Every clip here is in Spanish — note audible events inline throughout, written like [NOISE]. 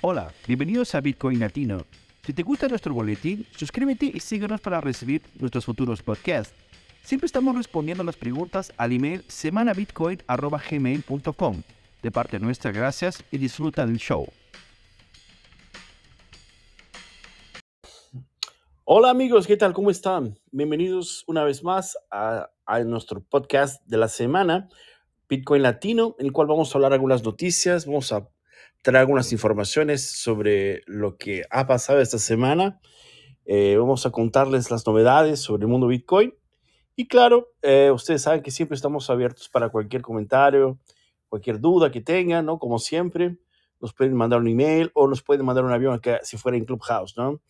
Hola, bienvenidos a Bitcoin Latino. Si te gusta nuestro boletín, suscríbete y síguenos para recibir nuestros futuros podcasts. Siempre estamos respondiendo las preguntas al email semanabitcoin.gmail.com. De parte nuestra, gracias y disfruta del show. Hola amigos, ¿qué tal? ¿Cómo están? Bienvenidos una vez más a, a nuestro podcast de la semana, Bitcoin Latino, en el cual vamos a hablar algunas noticias, vamos a traer algunas informaciones sobre lo que ha pasado esta semana. Eh, vamos a contarles las novedades sobre el mundo Bitcoin. Y claro, eh, ustedes saben que siempre estamos abiertos para cualquier comentario, cualquier duda que tengan, ¿no? Como siempre, nos pueden mandar un email o nos pueden mandar un avión que si fuera en Clubhouse, ¿no?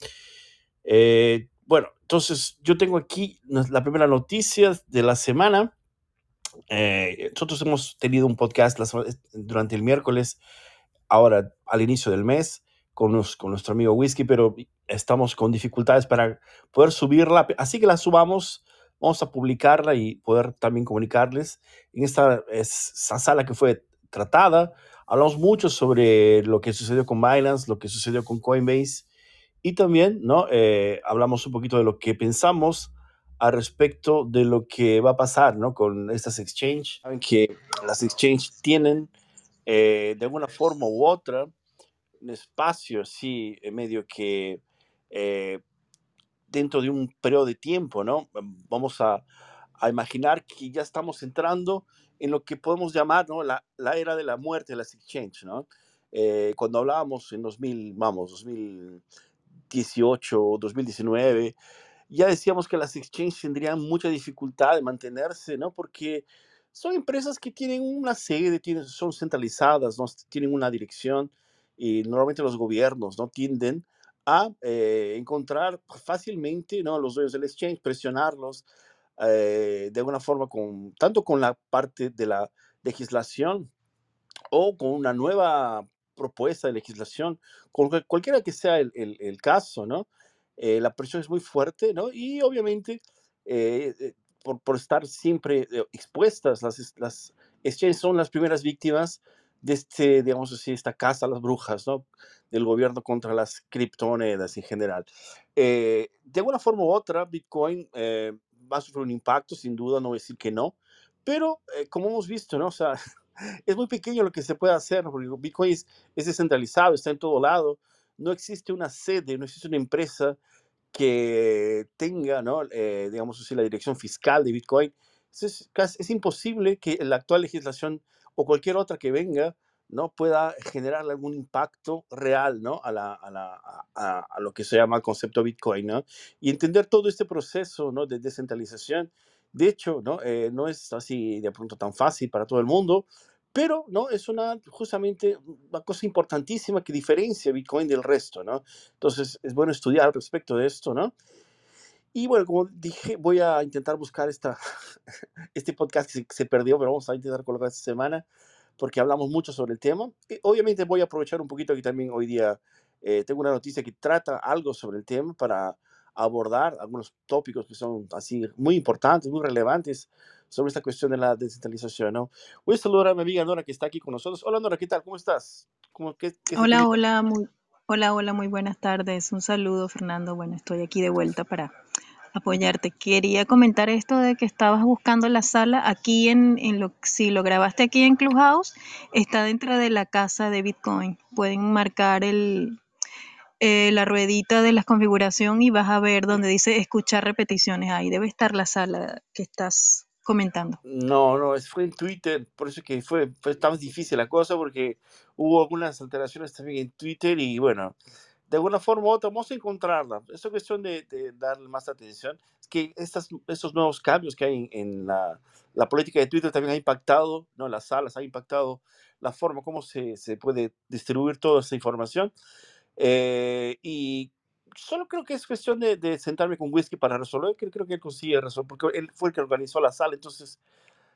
Eh, bueno, entonces yo tengo aquí la primera noticia de la semana. nosotros hemos tenido un podcast durante el miércoles ahora al inicio del mes con, con nuestro amigo Whisky, pero estamos con dificultades para poder subirla. Así que la subamos, vamos a publicarla y poder también comunicarles. En esta, esa sala que fue tratada, hablamos mucho sobre lo que sucedió con Binance, lo que sucedió con Coinbase y también ¿no? Eh, hablamos un poquito de lo que pensamos al respecto de lo que va a pasar ¿no? con estas exchanges. Saben que las exchanges tienen eh, de alguna forma u otra, un espacio así, medio que eh, dentro de un periodo de tiempo, ¿no? Vamos a, a, imaginar que ya estamos entrando en lo que podemos llamar, ¿no? La, la era de la muerte de las exchanges, ¿no? Eh, cuando hablábamos en 2000, vamos, 2018, 2019, ya decíamos que las exchanges tendrían mucha dificultad de mantenerse, ¿no? Porque son empresas que tienen una sede, tienen, son centralizadas, ¿no? tienen una dirección y normalmente los gobiernos no tienden a eh, encontrar fácilmente ¿no? los dueños del exchange, presionarlos eh, de alguna forma, con, tanto con la parte de la legislación o con una nueva propuesta de legislación, con cualquiera que sea el, el, caso, ¿no? Eh, la presión es muy fuerte, ¿no? Y obviamente por, estar siempre eh, expuestas. Las, las exchanges son las primeras víctimas de este, digamos así, esta casa las brujas, ¿no? Del gobierno contra las criptomonedas en general. Eh, de alguna forma u otra, Bitcoin eh, va a sufrir un impacto, sin duda, no voy a decir que no, pero como hemos visto, ¿no? O sea, [LAUGHS] es muy pequeño lo que se puede hacer, porque Bitcoin es, es descentralizado, está en todo lado, no existe una sede, no existe una empresa que tenga, ¿no? Eh, digamos así, la dirección fiscal de Bitcoin, es, es, imposible que la actual legislación o cualquier otra que venga no pueda generar algún impacto real ¿no? a, la, a, la, a, lo que se llama el concepto Bitcoin. ¿no? Y entender todo este proceso ¿no? de descentralización, de hecho, ¿no? Eh, no es así de pronto tan fácil para todo el mundo, pero no es una justamente una cosa importantísima que diferencia Bitcoin del resto, ¿no? Entonces es bueno estudiar al respecto de esto, ¿no? Y bueno, como dije, voy a intentar buscar esta, [LAUGHS] este podcast que se, perdió, pero vamos a intentar colocar esta semana porque hablamos mucho sobre el tema. Y obviamente voy a aprovechar un poquito que también hoy día eh, tengo una noticia que trata algo sobre el tema para abordar algunos tópicos que son así muy importantes, muy relevantes sobre esta cuestión de la descentralización. ¿no? Voy a saludar a mi amiga Nora que está aquí con nosotros. Hola Nora, ¿qué tal? ¿Cómo estás? ¿Cómo, qué, hola, hola, muy, hola, hola, muy buenas tardes. Un saludo, Fernando. Bueno, estoy aquí de vuelta para apoyarte. Quería comentar esto de que estabas buscando la sala aquí en, en lo si lo grabaste aquí en Clubhouse, está dentro de la casa de Bitcoin. Pueden marcar el, eh, la ruedita de la configuración y vas a ver donde dice escuchar repeticiones. Ahí debe estar la sala que estás comentando. No, no, fue en Twitter, por eso que fue, fue tan difícil la cosa, porque hubo algunas alteraciones también en Twitter y bueno, de alguna forma u otra vamos a encontrarla. Es cuestión de, darle más atención. Es que estas, estos nuevos cambios que hay en, la, la, política de Twitter también ha impactado, ¿no? las salas, ha impactado la forma como se, se puede distribuir toda esa información. Eh, y solo creo que es cuestión de, sentarme con Whisky para resolver, que creo que él consigue resolver, porque él fue el que organizó la sala, entonces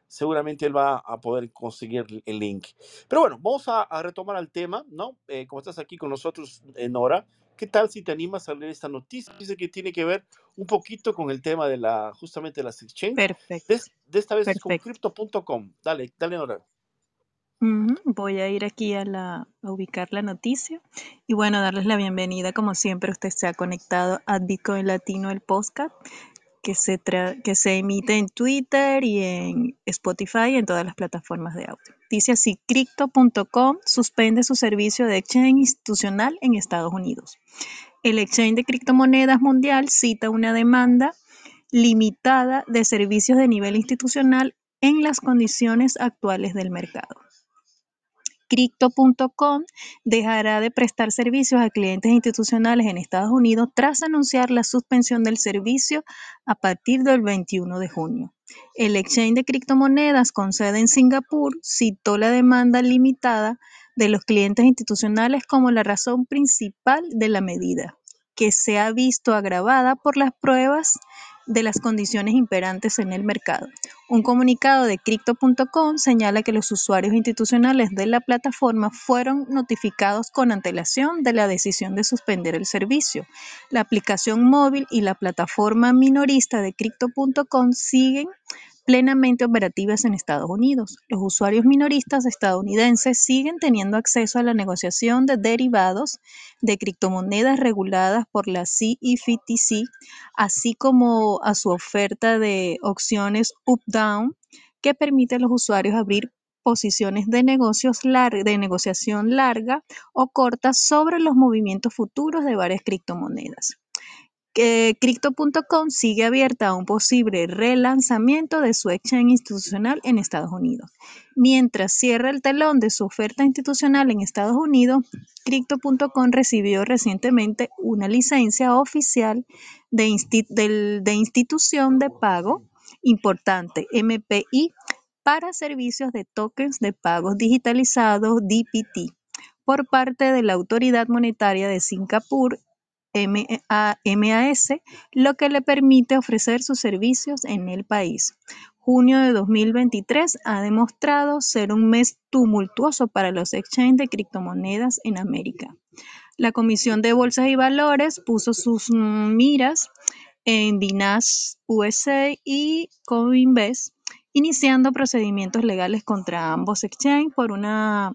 seguramente él va a poder conseguir el link. Pero bueno, vamos a, retomar el tema, ¿no? Eh, como estás aquí con nosotros, Nora, ¿qué tal si te animas a leer esta noticia? Dice que tiene que ver un poquito con el tema de la, justamente de las exchanges. Perfecto. De, esta vez es con crypto.com. Dale, dale, Nora. Voy a ir aquí a, la, ubicar la noticia y bueno, darles la bienvenida como siempre. Usted se ha conectado a Bitcoin Latino, el podcast, que se, que se emite en Twitter y en Spotify y en todas las plataformas de audio. Dice así, Crypto.com suspende su servicio de exchange institucional en Estados Unidos. El exchange de criptomonedas mundial cita una demanda limitada de servicios de nivel institucional en las condiciones actuales del mercado. Crypto.com dejará de prestar servicios a clientes institucionales en Estados Unidos tras anunciar la suspensión del servicio a partir del 21 de junio. El exchange de criptomonedas con sede en Singapur citó la demanda limitada de los clientes institucionales como la razón principal de la medida, que se ha visto agravada por las pruebas de las condiciones imperantes en el mercado. Un comunicado de Crypto.com señala que los usuarios institucionales de la plataforma fueron notificados con antelación de la decisión de suspender el servicio. La aplicación móvil y la plataforma minorista de Crypto.com siguen plenamente operativas en Estados Unidos. Los usuarios minoristas estadounidenses siguen teniendo acceso a la negociación de derivados de criptomonedas reguladas por la CEFTC, así como a su oferta de opciones up-down que permite a los usuarios abrir posiciones de negocios de negociación larga o corta sobre los movimientos futuros de varias criptomonedas que Crypto.com sigue abierta a un posible relanzamiento de su exchange institucional en Estados Unidos. Mientras cierra el telón de su oferta institucional en Estados Unidos, Crypto.com recibió recientemente una licencia oficial de, de institución de pago importante, MPI, para servicios de tokens de pagos digitalizados, DPT, por parte de la Autoridad Monetaria de Singapur MAS, lo que le permite ofrecer sus servicios en el país. Junio de 2023 ha demostrado ser un mes tumultuoso para los exchanges de criptomonedas en América. La Comisión de Bolsas y Valores puso sus miras en Binance USA y Coinbase, iniciando procedimientos legales contra ambos exchanges por una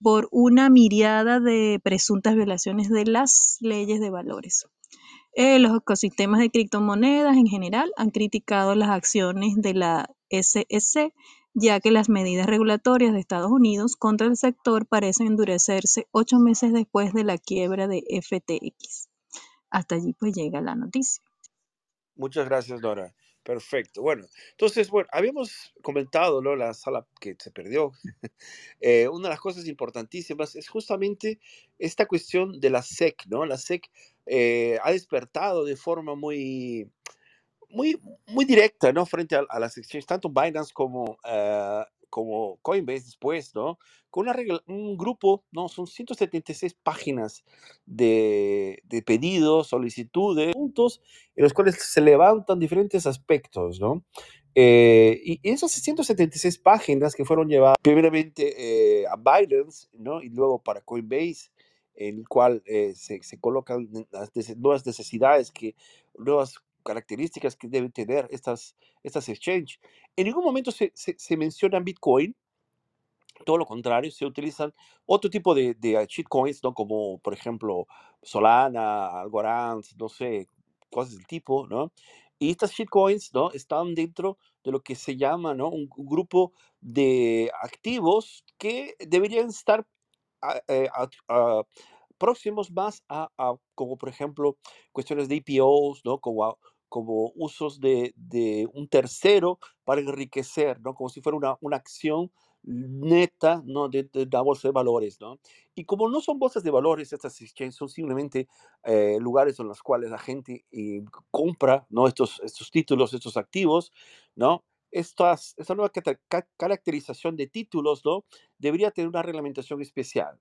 por una miriada de presuntas violaciones de las leyes de valores. Eh, los ecosistemas de criptomonedas en general han criticado las acciones de la SEC, ya que las medidas regulatorias de Estados Unidos contra el sector parecen endurecerse ocho meses después de la quiebra de FTX. Hasta allí pues llega la noticia. Muchas gracias, Dora. Perfecto. Bueno, entonces, bueno, habíamos comentado, ¿no? La sala que se perdió. [LAUGHS] Eh, una de las cosas importantísimas es justamente esta cuestión de la SEC, ¿no? La SEC eh, ha despertado de forma muy, muy, muy directa, ¿no? Frente a, las exchanges, tanto Binance como, eh, como Coinbase después, ¿no? Con una regla- un grupo, ¿no? Son 176 páginas de, de pedidos, solicitudes, puntos en los cuales se levantan diferentes aspectos, ¿no? Eh, y esas 176 páginas que fueron llevadas primeramente eh, a Binance, ¿no? Y luego para Coinbase, en el cual eh, se, se colocan las nuevas necesidades, que, nuevas características que deben tener estas, estas exchanges. En ningún momento se, se, se Bitcoin, todo lo contrario, se utilizan otro tipo de, de ah, shitcoins, ¿no? Como, por ejemplo, Solana, Algorand, no sé, cosas del tipo, ¿no? Y estas shitcoins, ¿no? Están dentro de lo que se llama, ¿no? Un, un grupo de activos que deberían estar a- a- a- próximos más a, como por ejemplo cuestiones de IPOs, ¿no? Como, como usos de, de un tercero para enriquecer, ¿no? Como si fuera una, una acción neta, ¿no? De, de la bolsa de valores, ¿no? Y como no son bolsas de valores, estas exchanges son simplemente eh, lugares en los cuales la gente eh, compra, ¿no? Estos, estos títulos, estos activos, ¿no? Estas, esta nueva caracterización de títulos, ¿no? Debería tener una reglamentación especial.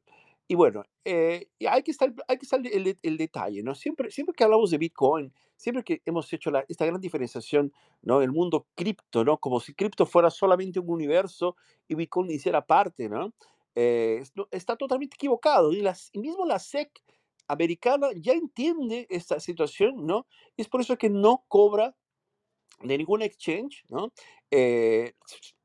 Y bueno, eh, hay que estar, hay que estar el, el detalle, ¿no? Siempre, siempre que hablamos de Bitcoin, siempre que hemos hecho la- esta gran diferenciación, ¿no? El mundo cripto, ¿no? Como si cripto fuera solamente un universo y Bitcoin hiciera parte, ¿no? Eh, está totalmente equivocado. Y, las, y mismo la SEC americana ya entiende esta situación, ¿no? Y es por eso que no cobra de ningún exchange, ¿no? Eh,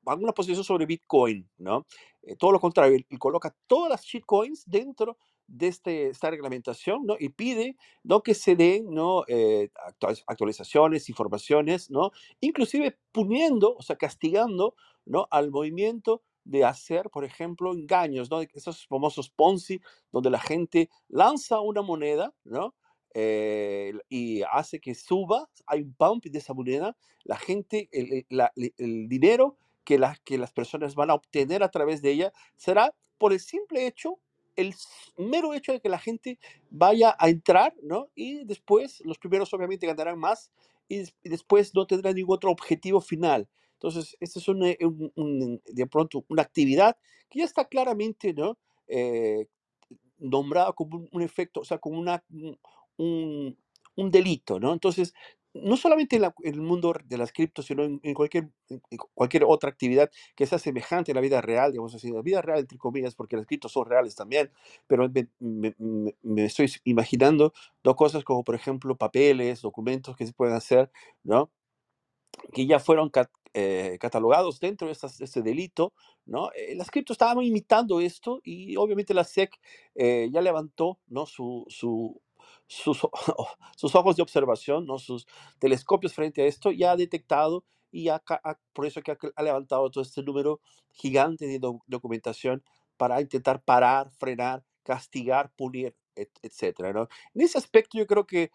alguna posición sobre Bitcoin, ¿no? Eh, todo lo contrario, él, coloca todas las shitcoins dentro de este, esta reglamentación, ¿no? Y pide, ¿no? Que se den, ¿no? Eh, actualiz- actualizaciones, informaciones, ¿no? Inclusive poniendo, o sea, castigando, ¿no? Al movimiento de hacer, por ejemplo, engaños, ¿no? Esos famosos Ponzi, donde la gente lanza una moneda, ¿no? Eh, y hace que suba, hay un pump de esa moneda, la gente, el, la- el- dinero que, las que las personas van a obtener a través de ella será por el simple hecho, el mero hecho de que la gente vaya a entrar, ¿no? Y después los primeros obviamente ganarán más y, y después no tendrán ningún otro objetivo final. Entonces, esta es una, un- un- de pronto una actividad que ya está claramente, ¿no? Eh, nombrada como un, un efecto, o sea, como una, un, delito, ¿no? Entonces, no solamente en, el mundo de las criptos, sino en, cualquier, cualquier otra actividad que sea semejante en la vida real, digamos así, la vida real, entre comillas, porque las criptos son reales también, pero me, estoy imaginando dos cosas como, por ejemplo, papeles, documentos que se pueden hacer, ¿no? que ya fueron eh, catalogados dentro de estas- este delito, ¿no? Eh, las criptos estaban imitando esto y obviamente la SEC eh, ya levantó, ¿no? Su- sus, [LAUGHS] sus ojos de observación, ¿no? Sus telescopios frente a esto, ya ha detectado y ha ha- por eso que ha, ha levantado todo este número gigante de doc- documentación para intentar parar, frenar, castigar, pulir, et- etcétera, ¿no? En ese aspecto yo creo que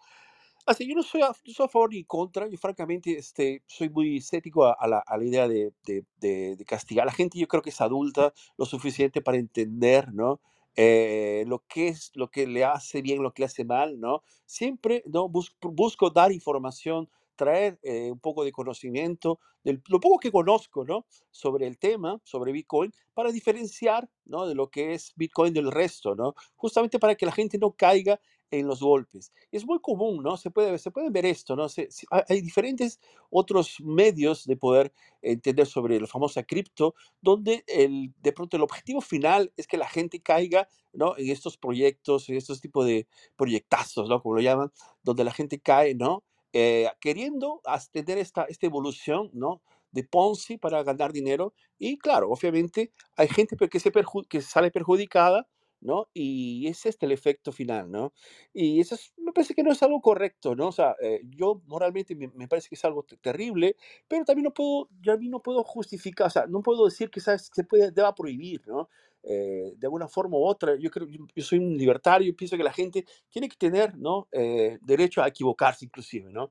Así, yo no soy a, soy a favor ni contra, yo francamente este, soy muy escéptico a, a la, a la idea de, de- de- de castigar la gente. Yo creo que es adulta lo suficiente para entender, ¿no? Eh, lo que es, lo que le hace bien, lo que le hace mal, ¿no? Siempre, ¿no? Bus- busco dar información, traer eh, un poco de conocimiento, del, lo poco que conozco, ¿no? Sobre el tema, sobre Bitcoin, para diferenciar, ¿no? De lo que es Bitcoin del resto, ¿no? Justamente para que la gente no caiga en los golpes. Es muy común, ¿no? Se puede, se puede ver esto, ¿no? Se- se- hay diferentes otros medios de poder entender sobre la famosa cripto, donde el, de pronto el objetivo final es que la gente caiga, ¿no? En estos proyectos, en estos tipos de proyectazos, ¿no? Como lo llaman, donde la gente cae, ¿no? Eh, queriendo tener esta, esta evolución, ¿no? De Ponzi para ganar dinero. Y claro, obviamente hay gente que, se que sale perjudicada ¿no? Y ese es el efecto final, ¿no? Y eso es- me parece que no es algo correcto, ¿no? O sea, eh, yo moralmente me, parece que es algo te- terrible, pero también no puedo, yo a mí no puedo justificar, o sea, no puedo decir que ¿sabes? se puede, deba prohibir, ¿no? Eh, de alguna forma u otra, yo creo, yo, yo soy un libertario, pienso que la gente tiene que tener, ¿no? Eh, derecho a equivocarse inclusive, ¿no?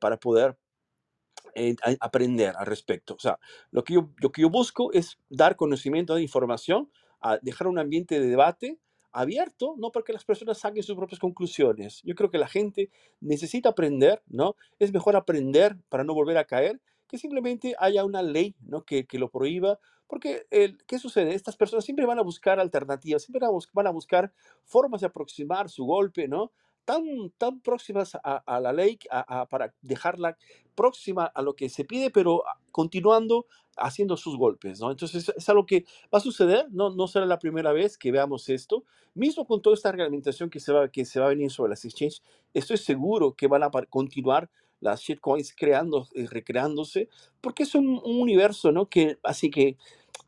Para poder aprender al respecto. O sea, lo que yo, lo que yo busco es dar conocimiento de información, a dejar un ambiente de debate abierto, no para que las personas saquen sus propias conclusiones. Yo creo que la gente necesita aprender, ¿no? Es mejor aprender para no volver a caer que simplemente haya una ley, ¿no? Que, que lo prohíba. Porque, el, ¿qué sucede? Estas personas siempre van a buscar alternativas, siempre van a, buscar formas de aproximar su golpe, ¿no? Tan, tan próximas a, a la ley a- para dejarla próxima a lo que se pide, pero continuando haciendo sus golpes, ¿no? Entonces es algo que va a suceder, no, no será la primera vez que veamos esto, mismo con toda esta reglamentación que se va, que se va a venir sobre las exchanges, estoy seguro que van a continuar las shitcoins creando, eh, recreándose, porque es un, un universo, ¿no? Que, así que,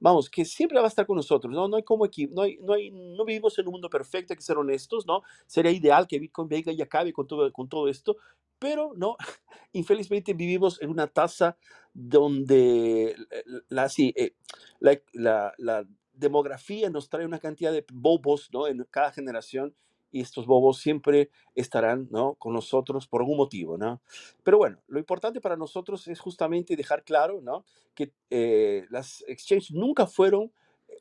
vamos, que siempre va a estar con nosotros, ¿no? No hay como equi- no, hay, no, hay, no vivimos en un mundo perfecto, hay que ser honestos, ¿no? Sería ideal que Bitcoin venga y acabe con todo, con todo esto, pero no, [LAUGHS] infelizmente vivimos en una tasa donde la, sí, eh, la, la- la demografía nos trae una cantidad de bobos ¿no? en cada generación y estos bobos siempre estarán ¿no? con nosotros por algún motivo. ¿no? Pero bueno, lo importante para nosotros es justamente dejar claro ¿no? que eh, las exchanges nunca fueron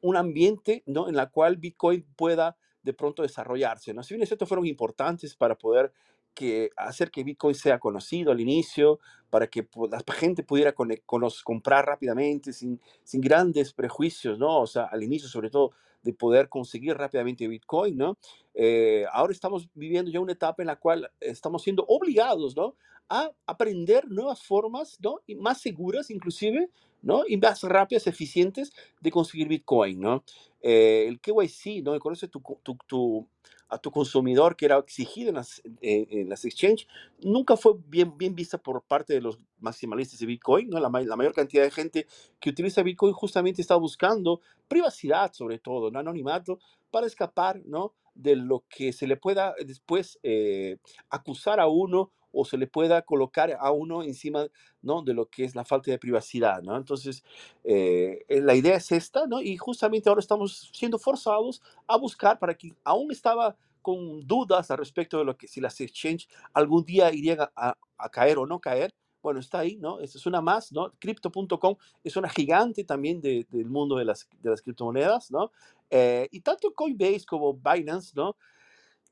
un ambiente ¿no? en la cual Bitcoin pueda de pronto desarrollarse. ¿no? Si bien estos fueron importantes para poder que hacer que Bitcoin sea conocido al inicio, para que la gente pudiera cone- conos- comprar rápidamente, sin, sin grandes prejuicios, ¿no? O sea, al inicio sobre todo de poder conseguir rápidamente Bitcoin, ¿no? Eh, ahora estamos viviendo ya una etapa en la cual estamos siendo obligados, ¿no? A aprender nuevas formas, ¿no? Y más seguras inclusive, ¿no? Y más rápidas, eficientes de conseguir Bitcoin, ¿no? eh, el KYC, ¿no? Conoce tu, tu, tu, a tu consumidor que era exigido en las, en las exchange, nunca fue bien, bien vista por parte de los maximalistas de Bitcoin, ¿no? La, la, mayor cantidad de gente que utiliza Bitcoin justamente está buscando privacidad, sobre todo, ¿no? Anonimato, para escapar, ¿no? De lo que se le pueda después eh, acusar a uno o se le pueda colocar a uno encima ¿no? de lo que es la falta de privacidad. ¿no? Entonces, eh, eh, la idea es esta, ¿no? y justamente ahora estamos siendo forzados a buscar para que aún estaba con dudas al respecto de lo que si las exchange algún día irían a, a caer o no caer, bueno, está ahí, ¿no? Esa es una más, ¿no? Crypto.com es una gigante también de, del mundo de las, de las criptomonedas, ¿no? Eh, y tanto Coinbase como Binance, ¿no?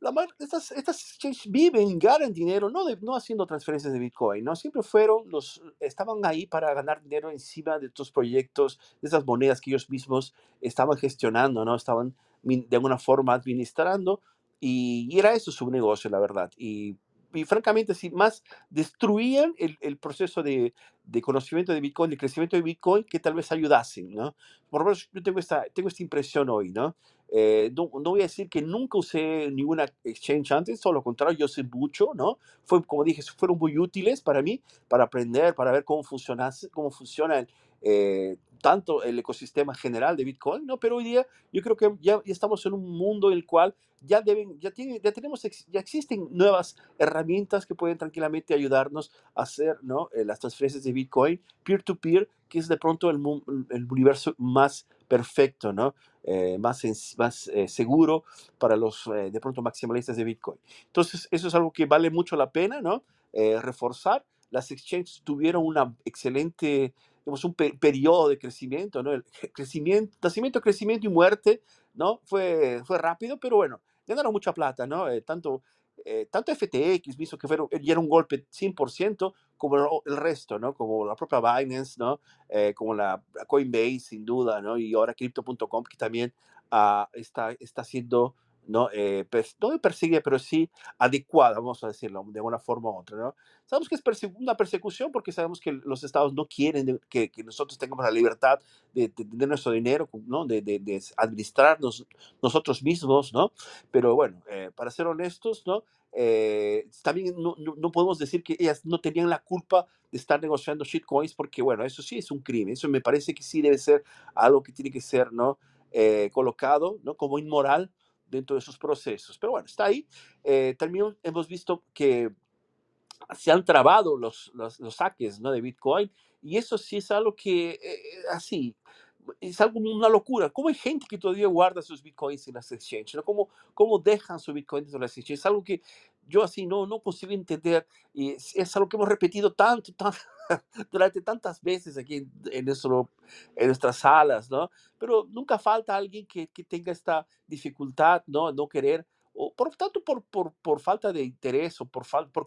La, estas, estas viven, ganan dinero, no, de, no haciendo transferencias de Bitcoin, ¿no? Siempre fueron los, estaban ahí para ganar dinero encima de estos proyectos, de esas monedas que ellos mismos estaban gestionando, ¿no? Estaban de alguna forma administrando y, y era eso su negocio, la verdad. Y y francamente, si más destruían el, el proceso de, de, conocimiento de Bitcoin, de crecimiento de Bitcoin, que tal vez ayudasen, ¿no? Por lo menos yo tengo esta, tengo esta impresión hoy, ¿no? Eh, no, no, voy a decir que nunca usé ninguna exchange antes, todo lo contrario, yo sé mucho, ¿no? Fue, como dije, fueron muy útiles para mí, para aprender, para ver cómo cómo funciona eh, tanto el ecosistema general de Bitcoin, ¿no? Pero hoy día yo creo que ya, ya estamos en un mundo en el cual ya deben, ya, tiene, ya tenemos, ya existen nuevas herramientas que pueden tranquilamente ayudarnos a hacer, ¿no? Eh, las transferencias de Bitcoin peer-to-peer, que es de pronto el, el universo más perfecto, ¿no? Eh, más, más eh, seguro para los de pronto maximalistas de Bitcoin. Entonces, eso es algo que vale mucho la pena, ¿no? reforzar. Las exchanges tuvieron una excelente digamos, un periodo de crecimiento, ¿no? El crecimiento, nacimiento, crecimiento y muerte, ¿no? Fue, fue rápido, pero bueno, ganaron mucha plata, ¿no? Eh, tanto, eh, tanto FTX visto que fueron, y era un golpe 100%, como el resto, ¿no? Como la propia Binance, ¿no? Eh, como la Coinbase, sin duda, ¿no? Y ahora Crypto.com, que también uh, está, está siendo ¿no? Eh, no persigue, pero sí adecuada, vamos a decirlo de una forma u otra, ¿no? Sabemos que es una persecución porque sabemos que los estados no quieren que, que, nosotros tengamos la libertad de, tener nuestro dinero, ¿no? De, de, administrarnos nosotros mismos, ¿no? Pero bueno, eh, para ser honestos, ¿no? Eh, también no, no, podemos decir que ellas no tenían la culpa de estar negociando shitcoins porque, bueno, eso sí es un crimen, eso me parece que sí debe ser algo que tiene que ser, ¿no? colocado, ¿no? Como inmoral, dentro de esos procesos. Pero bueno, está ahí. Eh, también hemos visto que se han trabado los, los, los, saques ¿no? de Bitcoin y eso sí es algo que, eh, así, es algo una locura. ¿Cómo hay gente que todavía guarda sus bitcoins en las exchanges? ¿no? ¿Cómo, ¿Cómo dejan sus bitcoins en las exchanges? Es algo que yo así no, no consigo entender y es, es algo que hemos repetido tanto, tanto [LAUGHS] durante tantas veces aquí en, en, nuestro, en nuestras salas, ¿no? Pero nunca falta alguien que, que tenga esta dificultad, ¿no? No querer, o por tanto por, por, por falta de interés o por, por,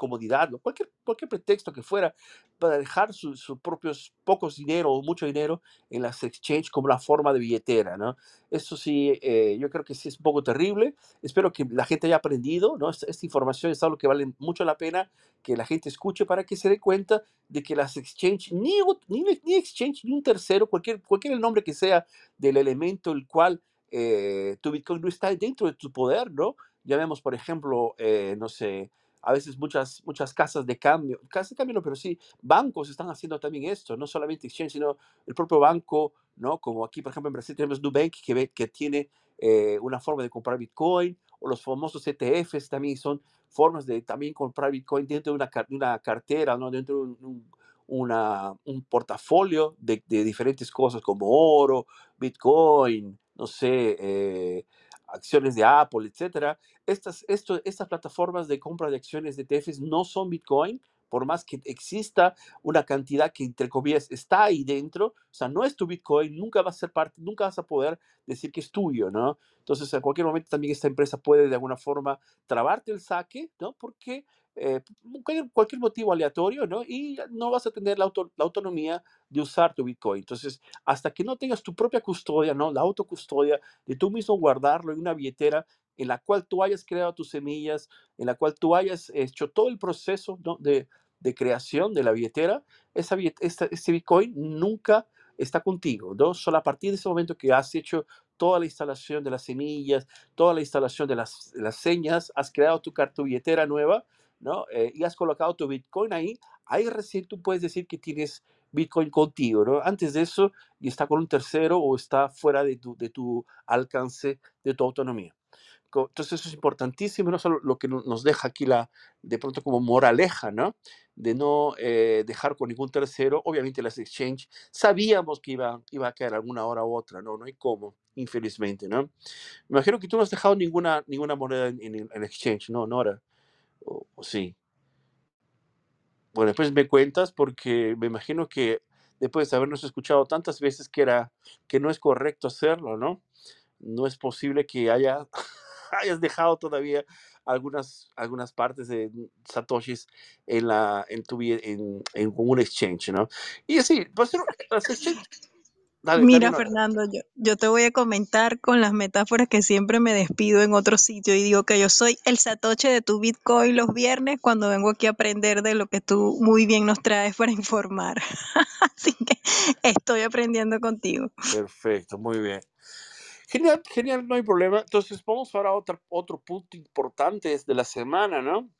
comodidad, cualquier, cualquier pretexto que fuera, para dejar sus propios pocos dinero o mucho dinero en las exchanges como la forma de billetera, ¿no? Eso sí, eh, yo creo que sí es un poco terrible. Espero que la gente haya aprendido, ¿no? Esta, esta, información es algo que vale mucho la pena que la gente escuche para que se dé cuenta de que las exchanges, ni, ni, ni exchange, ni un tercero, cualquier, cualquier el nombre que sea del elemento el cual eh, tu Bitcoin no está dentro de tu poder, ¿no? Ya vemos, por ejemplo, eh, no sé, a veces muchas, muchas casas de cambio, casas de cambio no, pero sí, bancos están haciendo también esto, no solamente exchange, sino el propio banco, ¿no? Como aquí, por ejemplo, en Brasil tenemos Nubank, que, que tiene eh, una forma de comprar Bitcoin, o los famosos ETFs también son formas de también comprar Bitcoin dentro de una, una cartera, ¿no? Dentro de un, una, un portafolio de, de, diferentes cosas como oro, Bitcoin, no sé, eh, acciones de Apple, etcétera. Estas, esto, estas plataformas de compra de acciones de ETFs no son Bitcoin, por más que exista una cantidad que, entre comillas, está ahí dentro, o sea, no es tu Bitcoin, nunca va a ser parte, nunca vas a poder decir que es tuyo, ¿no? Entonces, en cualquier momento también esta empresa puede de alguna forma trabarte el saque, ¿no? Porque eh, cualquier, motivo aleatorio, ¿no? Y no vas a tener la, autonomía de usar tu Bitcoin. Entonces, hasta que no tengas tu propia custodia, ¿no? La autocustodia de tú mismo guardarlo en una billetera en la cual tú hayas creado tus semillas, en la cual tú hayas hecho todo el proceso de, creación de la billetera, esa, ese Bitcoin nunca está contigo, ¿no? Solo a partir de ese momento que has hecho toda la instalación de las semillas, toda la instalación de las, las señas, has creado tu, tu billetera nueva, ¿no? Eh, y has colocado tu Bitcoin ahí, ahí recién tú puedes decir que tienes Bitcoin contigo, ¿no? Antes de eso, y está con un tercero o está fuera de tu, de tu alcance, de tu autonomía. Entonces eso es importantísimo, no solo lo que nos deja aquí la, de pronto como moraleja, ¿no? De no eh, dejar con ningún tercero, obviamente las exchange, sabíamos que iba, iba a caer alguna hora u otra, ¿no? No hay cómo, infelizmente, ¿no? Me imagino que tú no has dejado ninguna, ninguna moneda en, en, exchange, ¿no, Nora? Sí. Bueno, después me cuentas porque me imagino que después de habernos escuchado tantas veces que era que no es correcto hacerlo, ¿no? No es posible que haya [LAUGHS] hayas dejado todavía algunas, algunas partes de satoshis en la en tu en, en un exchange, ¿no? Y sí, pues [LAUGHS] Mira, Fernando, yo, yo te voy a comentar con las metáforas que siempre me despido en otro sitio y digo que yo soy el satoche de tu Bitcoin los viernes cuando vengo aquí a aprender de lo que tú muy bien nos traes para informar. [LAUGHS] Así que estoy aprendiendo contigo. Perfecto, muy bien. Genial, genial, no hay problema. Entonces, vamos ahora a otro, otro punto importante de la semana, ¿no?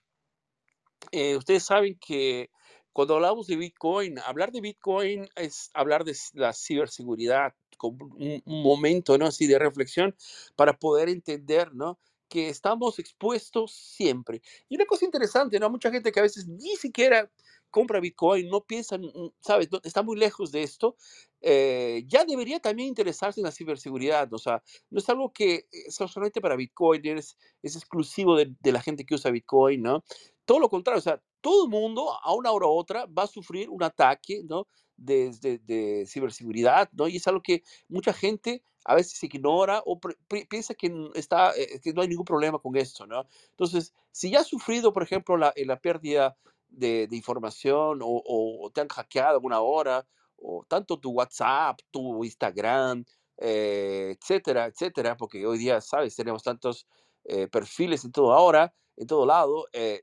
Eh, ustedes saben que cuando hablamos de Bitcoin, hablar de Bitcoin es hablar de la ciberseguridad, como un, momento, ¿no? Así de reflexión para poder entender, ¿no? Que estamos expuestos siempre. Y una cosa interesante, ¿no? Mucha gente que a veces ni siquiera compra Bitcoin, no piensa, ¿sabes? Está muy lejos de esto. Eh, ya debería también interesarse en la ciberseguridad. O sea, no es algo que es solamente para Bitcoin, es, exclusivo de, la gente que usa Bitcoin, ¿no? Todo lo contrario, o sea, todo el mundo a una hora u otra va a sufrir un ataque, ¿no? De, ciberseguridad, ¿no? Y es algo que mucha gente a veces ignora o piensa que, está, eh, que no hay ningún problema con esto, ¿no? Entonces, si ya has sufrido, por ejemplo, la, la pérdida de, de información o, o, te han hackeado alguna hora, o tanto tu WhatsApp, tu Instagram, eh, etcétera, etcétera, porque hoy día, sabes, tenemos tantos eh, perfiles en todo ahora, en todo lado, eh,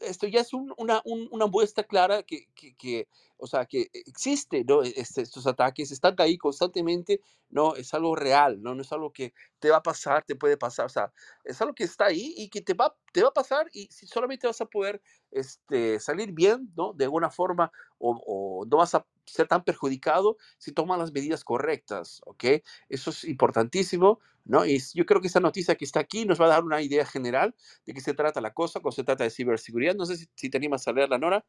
esto ya es una, una, muestra clara que, que, o sea, que existe. E, este, estos ataques están ahí constantemente, ¿no? Es algo real, ¿no? Es algo que te va a pasar, te puede pasar, o sea, es algo que está ahí y que te va, te va a pasar y si solamente vas a poder este, salir bien. De alguna forma o, o no vas a ser tan perjudicado si tomas las medidas correctas, ¿ok? Eso es importantísimo, ¿no? Y yo creo que esta noticia que está aquí nos va a dar una idea general de qué se trata la cosa, cuando se trata de ciberseguridad. No sé si, si te animas a leerla, Nora.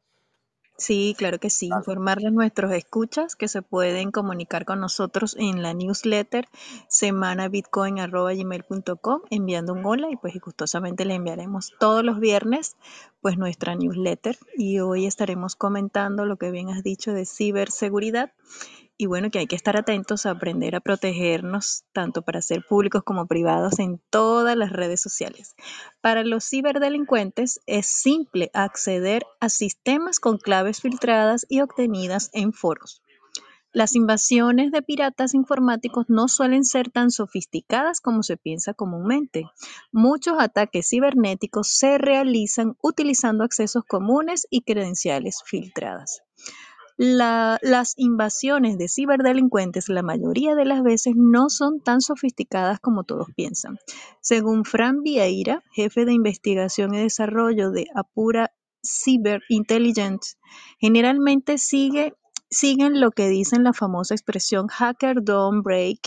Sí, claro que sí. Informarles a nuestros escuchas que se pueden comunicar con nosotros en la newsletter semanabitcoin.gmail.com enviando un hola y pues gustosamente le enviaremos todos los viernes pues nuestra newsletter y hoy estaremos comentando lo que bien has dicho de ciberseguridad y bueno, que hay que estar atentos a aprender a protegernos, tanto para ser públicos como privados, en todas las redes sociales. Para los ciberdelincuentes es simple acceder a sistemas con claves filtradas y obtenidas en foros. Las invasiones de piratas informáticos no suelen ser tan sofisticadas como se piensa comúnmente. Muchos ataques cibernéticos se realizan utilizando accesos comunes y credenciales filtradas las invasiones de ciberdelincuentes la mayoría de las veces no son tan sofisticadas como todos piensan. Según Fran Vieira, jefe de investigación y desarrollo de Apura Cyber Intelligence, generalmente sigue, siguen lo que dicen la famosa expresión hacker don't break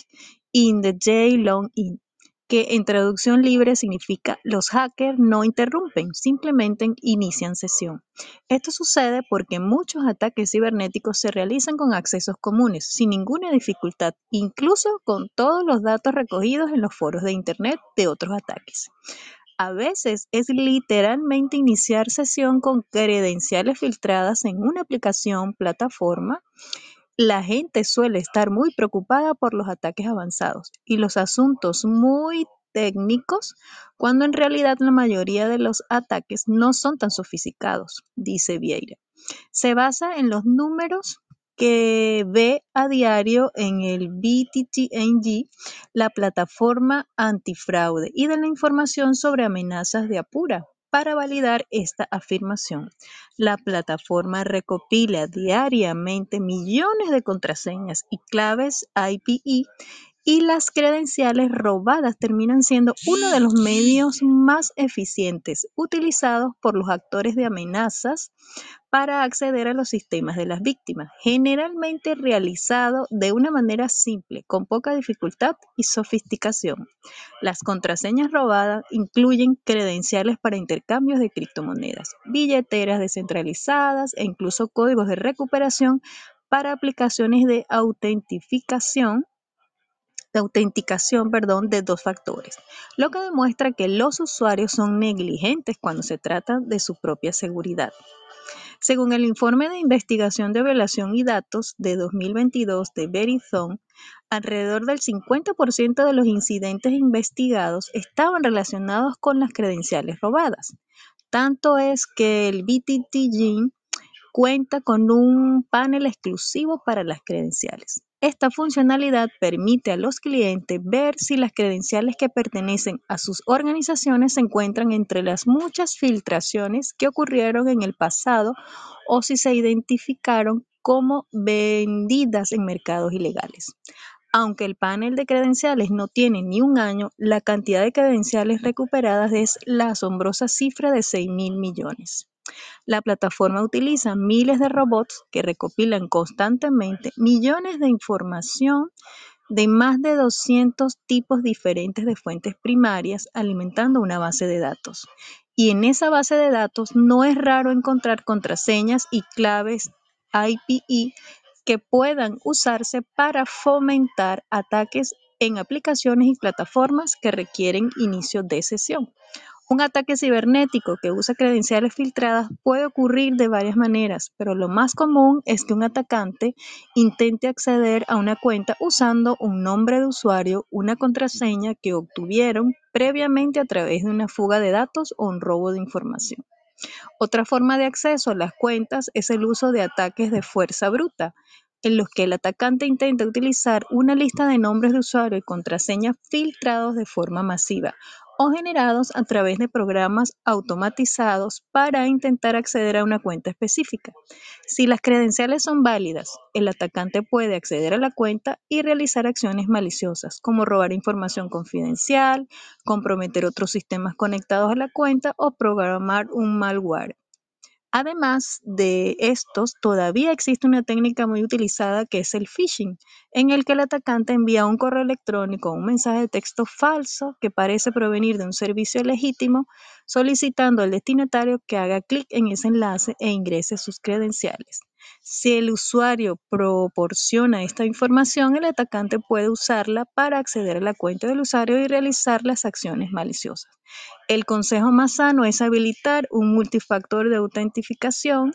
in the day long in que en traducción libre significa los hackers no interrumpen, simplemente inician sesión. Esto sucede porque muchos ataques cibernéticos se realizan con accesos comunes, sin ninguna dificultad, incluso con todos los datos recogidos en los foros de Internet de otros ataques. A veces es literalmente iniciar sesión con credenciales filtradas en una aplicación, plataforma, la gente suele estar muy preocupada por los ataques avanzados y los asuntos muy técnicos, cuando en realidad la mayoría de los ataques no son tan sofisticados, dice Vieira. Se basa en los números que ve a diario en el BTTNG, la plataforma antifraude, y de la información sobre amenazas de Apura, Para validar esta afirmación, la plataforma recopila diariamente millones de contraseñas y claves IPE y las credenciales robadas terminan siendo uno de los medios más eficientes utilizados por los actores de amenazas para acceder a los sistemas de las víctimas, generalmente realizado de una manera simple, con poca dificultad y sofisticación. Las contraseñas robadas incluyen credenciales para intercambios de criptomonedas, billeteras descentralizadas e incluso códigos de recuperación para aplicaciones de autentificación de autenticación perdón, de dos factores, lo que demuestra que los usuarios son negligentes cuando se trata de su propia seguridad. Según el informe de investigación de violación y datos de 2022 de Verizon, alrededor del 50% de los incidentes investigados estaban relacionados con las credenciales robadas. Tanto es que el BTTG cuenta con un panel exclusivo para las credenciales. Esta funcionalidad permite a los clientes ver si las credenciales que pertenecen a sus organizaciones se encuentran entre las muchas filtraciones que ocurrieron en el pasado o si se identificaron como vendidas en mercados ilegales. Aunque el panel de credenciales no tiene ni un año, la cantidad de credenciales recuperadas es la asombrosa cifra de 6 mil millones. La plataforma utiliza miles de robots que recopilan constantemente millones de información de más de 200 tipos diferentes de fuentes primarias alimentando una base de datos. Y en esa base de datos no es raro encontrar contraseñas y claves IPE que puedan usarse para fomentar ataques en aplicaciones y plataformas que requieren inicio de sesión. Un ataque cibernético que usa credenciales filtradas puede ocurrir de varias maneras, pero lo más común es que un atacante intente acceder a una cuenta usando un nombre de usuario, una contraseña que obtuvieron previamente a través de una fuga de datos o un robo de información. Otra forma de acceso a las cuentas es el uso de ataques de fuerza bruta, en los que el atacante intenta utilizar una lista de nombres de usuario y contraseñas filtrados de forma masiva o generados a través de programas automatizados para intentar acceder a una cuenta específica. Si las credenciales son válidas, el atacante puede acceder a la cuenta y realizar acciones maliciosas, como robar información confidencial, comprometer otros sistemas conectados a la cuenta o programar un malware. Además de estos, todavía existe una técnica muy utilizada que es el phishing, en el que el atacante envía un correo electrónico o un mensaje de texto falso que parece provenir de un servicio legítimo, solicitando al destinatario que haga clic en ese enlace e ingrese sus credenciales. Si el usuario proporciona esta información, el atacante puede usarla para acceder a la cuenta del usuario y realizar las acciones maliciosas. El consejo más sano es habilitar un multifactor de autentificación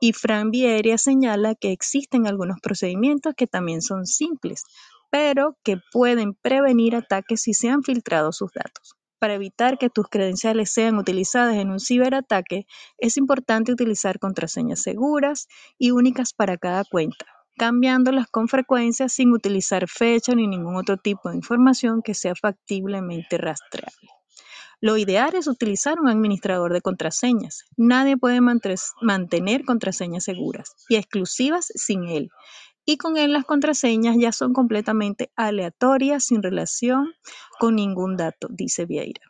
y Fran Vieria señala que existen algunos procedimientos que también son simples, pero que pueden prevenir ataques si se han filtrado sus datos. Para evitar que tus credenciales sean utilizadas en un ciberataque, es importante utilizar contraseñas seguras y únicas para cada cuenta, cambiándolas con frecuencia sin utilizar fecha ni ningún otro tipo de información que sea factiblemente rastreable. Lo ideal es utilizar un administrador de contraseñas. Nadie puede mantener contraseñas seguras y exclusivas sin él. Y con él las contraseñas ya son completamente aleatorias sin relación con ningún dato, dice Vieira.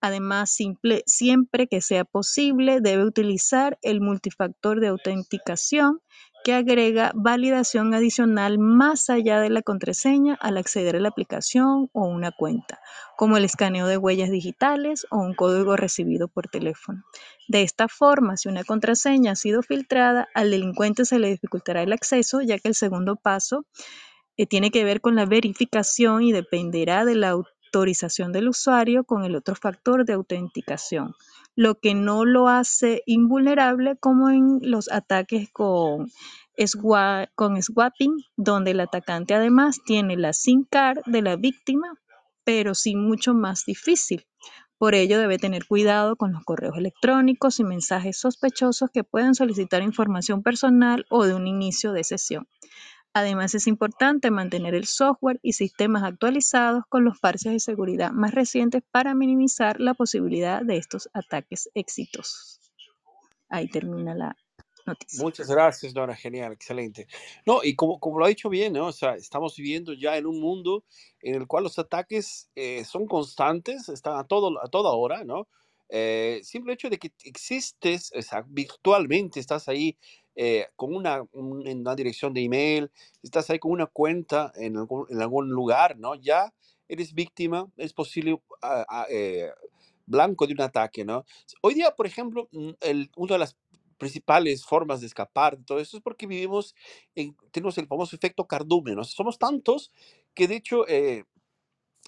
Además, siempre que sea posible, debe utilizar el multifactor de autenticación que agrega validación adicional más allá de la contraseña al acceder a la aplicación o una cuenta, como el escaneo de huellas digitales o un código recibido por teléfono. De esta forma, si una contraseña ha sido filtrada, al delincuente se le dificultará el acceso, ya que el segundo paso eh, tiene que ver con la verificación y dependerá de la autorización del usuario con el otro factor de autenticación lo que no lo hace invulnerable como en los ataques con, con swapping, donde el atacante además tiene la SIM card de la víctima, pero sí mucho más difícil. Por ello debe tener cuidado con los correos electrónicos y mensajes sospechosos que puedan solicitar información personal o de un inicio de sesión. Además, es importante mantener el software y sistemas actualizados con los parches de seguridad más recientes para minimizar la posibilidad de estos ataques exitosos. Ahí termina la noticia. Muchas gracias, Nora. Genial, excelente. No, y como, como lo ha dicho bien, ¿no? O sea, estamos viviendo ya en un mundo en el cual los ataques eh, son constantes, están a, todo, a toda hora, ¿no? Eh, simple hecho de que existes, o sea, virtualmente estás ahí eh, con una, una, dirección de email, estás ahí con una cuenta en algún, en algún lugar, ¿no? Ya eres víctima, es posible ah, ah, eh, blanco de un ataque, ¿no? Hoy día, por ejemplo, mm, el, una de las principales formas de escapar de todo eso es porque vivimos, en, tenemos el famoso efecto cardumen, ¿no? Somos tantos que de hecho eh,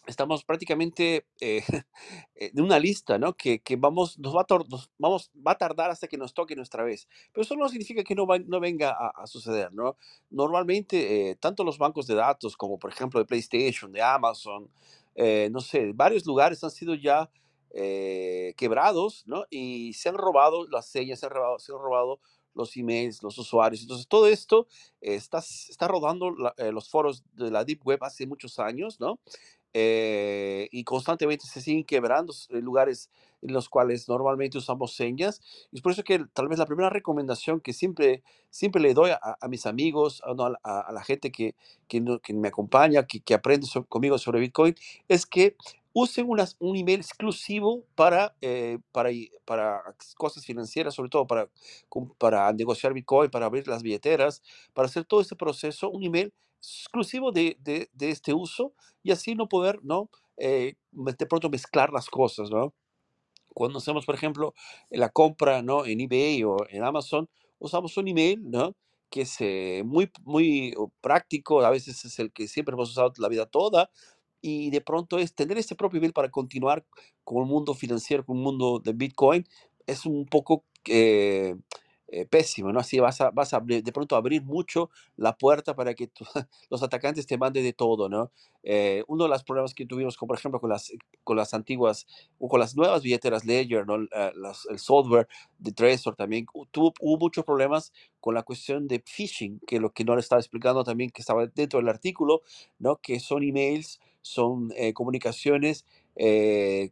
estamos prácticamente eh, [LAUGHS] eh, de una lista, ¿no? Que, que vamos, nos va, a nos vamos, va a tardar hasta que nos toque nuestra vez. Pero eso no significa que no, va, no venga a, a, suceder, ¿no? Normalmente, eh, tanto los bancos de datos como, por ejemplo, de PlayStation, de Amazon, eh, no sé, varios lugares han sido ya eh, quebrados, ¿no? Y se han robado las señas, se han robado, se han robado los emails, los usuarios. Entonces, todo esto eh, está, está rodando la, eh, los foros de la Deep Web hace muchos años, ¿no? Eh, y constantemente se siguen quebrando lugares en los cuales normalmente usamos señas. Y es por eso que tal vez la primera recomendación que siempre, siempre le doy a, a mis amigos, a, a, a, la gente que, que, que me acompaña, que, que aprende so, conmigo sobre Bitcoin, es que usen unas, un email exclusivo para, eh, para, para cosas financieras, sobre todo para, para negociar Bitcoin, para abrir las billeteras, para hacer todo este proceso, un email exclusivo de, de, de este uso y así no poder, ¿no? Eh, de pronto mezclar las cosas, ¿no? Cuando hacemos, por ejemplo, la compra, ¿no? En eBay o en Amazon, usamos un email, ¿no? Que es eh, muy, muy práctico, a veces es el que siempre hemos usado la vida toda, y de pronto es tener este propio email para continuar con el mundo financiero, con el mundo de Bitcoin, es un poco eh, eh, pésimo, ¿no? Así vas a, vas a de pronto abrir mucho la puerta para que [LAUGHS] los atacantes te manden de todo, ¿no? Eh, uno de los problemas que tuvimos, como por ejemplo con las, con las antiguas o con las nuevas billeteras Ledger, ¿no? El software de Trezor también, tuvo, hubo muchos problemas con la cuestión de phishing, que lo que no le estaba explicando también, que estaba dentro del artículo, ¿no? Que son emails, son eh, comunicaciones, eh,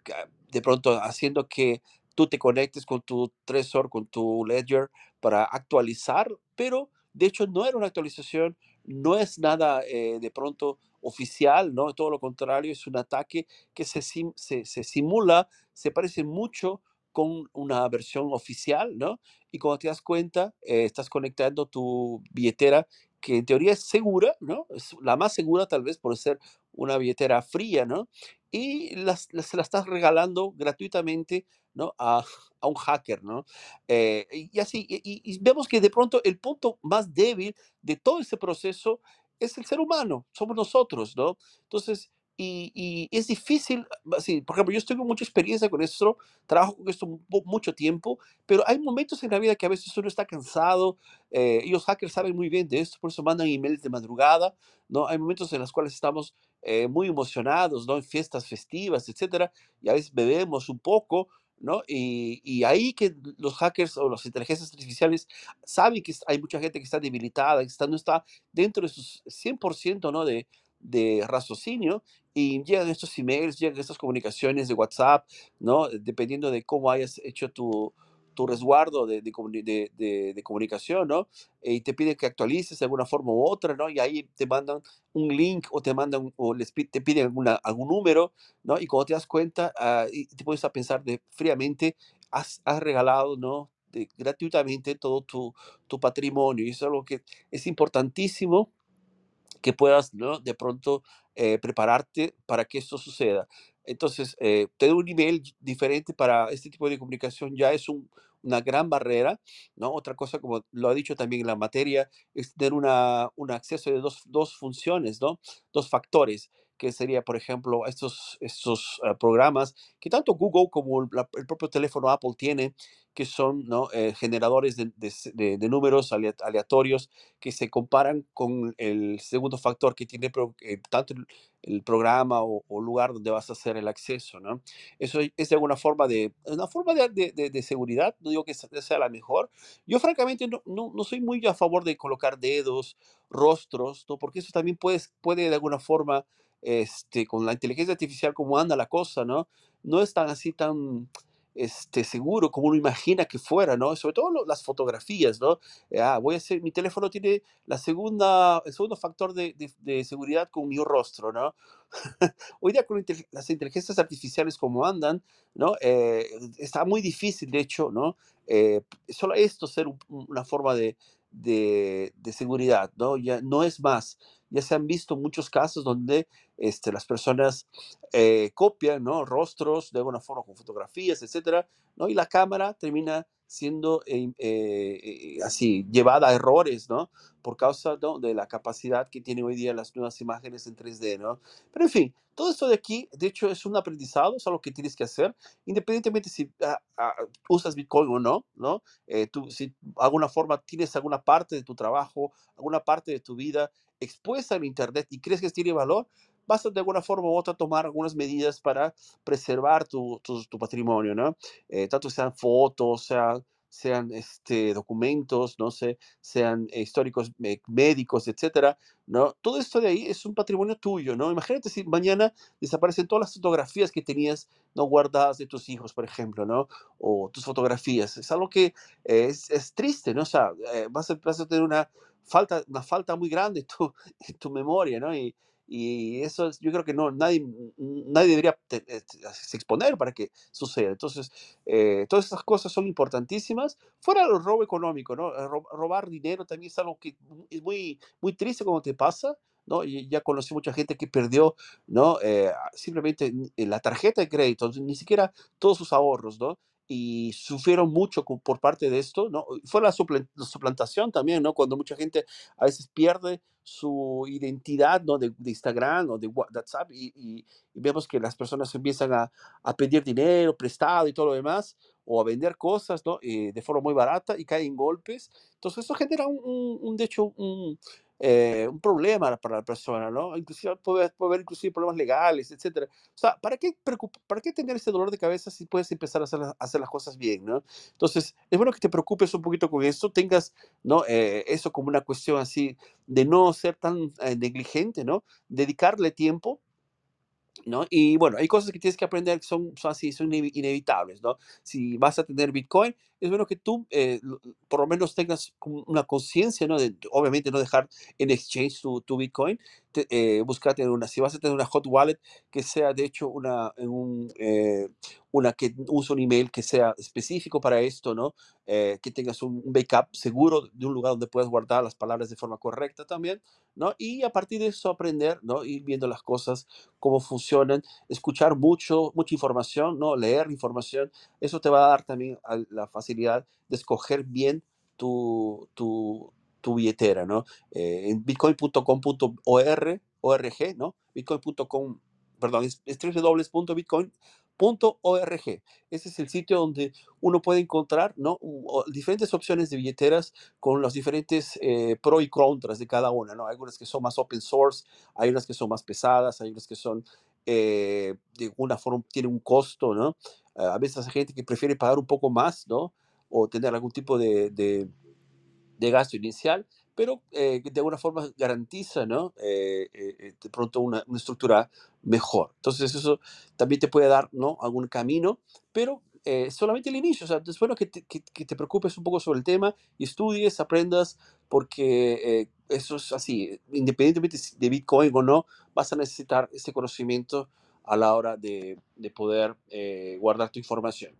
de pronto haciendo que tú te conectes con tu Trezor, con tu Ledger para actualizar, pero de hecho no era una actualización, no es nada eh, de pronto oficial, ¿no? Todo lo contrario, es un ataque que se, se, simula, se parece mucho con una versión oficial, ¿no? Y cuando te das cuenta, eh, estás conectando tu billetera que en teoría es segura, ¿no? La más segura tal vez por ser una billetera fría, ¿no? Y las, las, se la estás regalando gratuitamente, ¿no? A, a un hacker, ¿no? Eh, y así, y, vemos que de pronto el punto más débil de todo ese proceso es el ser humano, somos nosotros, ¿no? Entonces, y, es difícil, sí, por ejemplo, yo tengo mucha experiencia con esto, trabajo con esto mucho tiempo, pero hay momentos en la vida que a veces uno está cansado, eh, y los hackers saben muy bien de esto, por eso mandan emails de madrugada, ¿no? Hay momentos en los cuales estamos eh, muy emocionados, ¿no? En fiestas festivas, etcétera, y a veces bebemos un poco, ¿no? Y, y, ahí que los hackers o las inteligencias artificiales saben que hay mucha gente que está debilitada, que está, no está dentro de sus 100%, ¿no? De, de raciocinio y llegan estos emails, llegan estas comunicaciones de WhatsApp, ¿no? Dependiendo de cómo hayas hecho tu, tu resguardo de, de, de, de, comunicación, ¿no? Y te piden que actualices de alguna forma u otra, ¿no? Y ahí te mandan un link o te mandan o les te piden alguna, algún número, ¿no? Y cuando te das cuenta, uh, y te puedes a pensar de fríamente, has, has regalado, ¿no? De, gratuitamente todo tu, tu patrimonio. Y eso es algo que es importantísimo que puedas ¿no? de pronto eh, prepararte para que esto suceda. Entonces, eh, tener un email diferente para este tipo de comunicación ya es un, una gran barrera, ¿no? Otra cosa, como lo ha dicho también la materia, es tener una, un acceso de dos, dos funciones, ¿no? Dos factores, que sería, por ejemplo, estos, estos eh, programas que tanto Google como el, el propio teléfono Apple tiene, que son ¿no? eh, generadores de, de, de, números aleatorios que se comparan con el segundo factor que tiene eh, tanto el, el programa o, o, lugar donde vas a hacer el acceso. ¿no? Eso es de alguna forma de, una forma de, de seguridad, no digo que sea la mejor. Yo francamente no, no, no, soy muy a favor de colocar dedos, rostros, ¿no? porque eso también puede, puede de alguna forma, este, con la inteligencia artificial como anda la cosa, ¿no? no es tan así tan este, seguro como uno imagina que fuera, ¿no? Sobre todo las fotografías, ¿no? Ah, voy a hacer, mi teléfono tiene la segunda, el segundo factor de, de, seguridad con mi rostro, ¿no? [LAUGHS] Hoy día con las inteligencias artificiales como andan, ¿no? Eh, está muy difícil, de hecho, ¿no? Eh, solo esto ser un, una forma de, de, de, seguridad, ¿no? Ya no es más. Ya se han visto muchos casos donde este, las personas eh, copian, ¿no? Rostros de alguna forma con fotografías, etcétera, ¿no? Y la cámara termina siendo eh, eh, así, llevada a errores, ¿no? Por causa de la capacidad que tienen hoy día las nuevas imágenes en 3D, ¿no? Pero en fin, todo esto de aquí, de hecho, es un aprendizado, es algo que tienes que hacer, independientemente si ah, ah, usas Bitcoin o no, ¿no? Eh, tú, si de alguna forma tienes alguna parte de tu trabajo, alguna parte de tu vida expuesta en Internet y crees que tiene valor, vas a de alguna forma u otra tomar algunas medidas para preservar tu, tu, tu patrimonio, ¿no? Eh, tanto sean fotos, sean, sean este, documentos, no sé, sean eh, históricos eh, médicos, etcétera, ¿no? Todo esto de ahí es un patrimonio tuyo, ¿no? Imagínate si mañana desaparecen todas las fotografías que tenías, ¿no? Guardadas de tus hijos, por ejemplo, ¿no? O tus fotografías. Es algo que es, es triste, ¿no? O sea, vas, a, vas a tener una falta, una falta muy grande en tu, en tu memoria, ¿no? Y, y eso es, yo creo que no, nadie, nadie debería te, te, exponer para que suceda. Entonces, eh, todas esas cosas son importantísimas. Fuera del robo económico, ¿no? robar dinero también es algo que es muy, muy triste cuando te pasa. ¿no? Y ya conocí mucha gente que perdió, ¿no? Eh, simplemente la tarjeta de crédito, ni siquiera todos sus ahorros, ¿no? Y sufrieron mucho por parte de esto, ¿no? Fue la, suplantación también, ¿no? Cuando mucha gente a veces pierde su identidad, ¿no? De, de Instagram o de WhatsApp y, y, y, vemos que las personas empiezan a, a, pedir dinero prestado y todo lo demás o a vender cosas, ¿no? Eh, de forma muy barata y caen golpes. Entonces eso genera un, un, un de hecho, un, eh, un problema para la persona, ¿no? Inclusive puede, puede haber inclusive problemas legales, etcétera. O sea, ¿para qué, ¿para qué tener ese dolor de cabeza si puedes empezar a hacer, hacer las cosas bien, ¿no? Entonces, es bueno que te preocupes un poquito con esto, tengas, ¿no? Eh, eso como una cuestión así de no ser tan eh, negligente, ¿no? Dedicarle tiempo ¿no? Y bueno, hay cosas que tienes que aprender que son, son así, son inevitables, ¿no? Si vas a tener Bitcoin, es bueno que tú eh, por lo menos tengas una conciencia, ¿no? De, obviamente no dejar en exchange tu, tu Bitcoin, te, eh, buscarte una, si vas a tener una hot wallet, que sea de hecho una, un, eh, una que use un email que sea específico para esto, ¿no? Eh, que tengas un backup seguro de un lugar donde puedas guardar las palabras de forma correcta también, ¿no? Y a partir de eso aprender, ¿no? Ir viendo las cosas, cómo funcionan, escuchar mucho, mucha información, ¿no? Leer información, eso te va a dar también la facilidad de escoger bien tu, tu, tu billetera, ¿no? Eh, en bitcoin.com.org, ORG, ¿no? Bitcoin.com, perdón, es, es www.bitcoin .org. Ese es el sitio donde uno puede encontrar ¿no? diferentes opciones de billeteras con los diferentes eh, pros y contras de cada una. ¿no? Hay algunas que son más open source, hay unas que son más pesadas, hay unas que son eh, de alguna forma tienen un costo. ¿no? A veces hay gente que prefiere pagar un poco más ¿no? o tener algún tipo de, de, gasto inicial pero eh, de alguna forma garantiza, ¿no? Eh, eh, de pronto una, una, estructura mejor. Entonces eso también te puede dar, ¿no? Algún camino, pero solamente el inicio. O sea, es bueno que te, que, que te, preocupes un poco sobre el tema estudies, aprendas, porque eso es así, independientemente de Bitcoin o no, vas a necesitar este conocimiento a la hora de, de poder guardar tu información.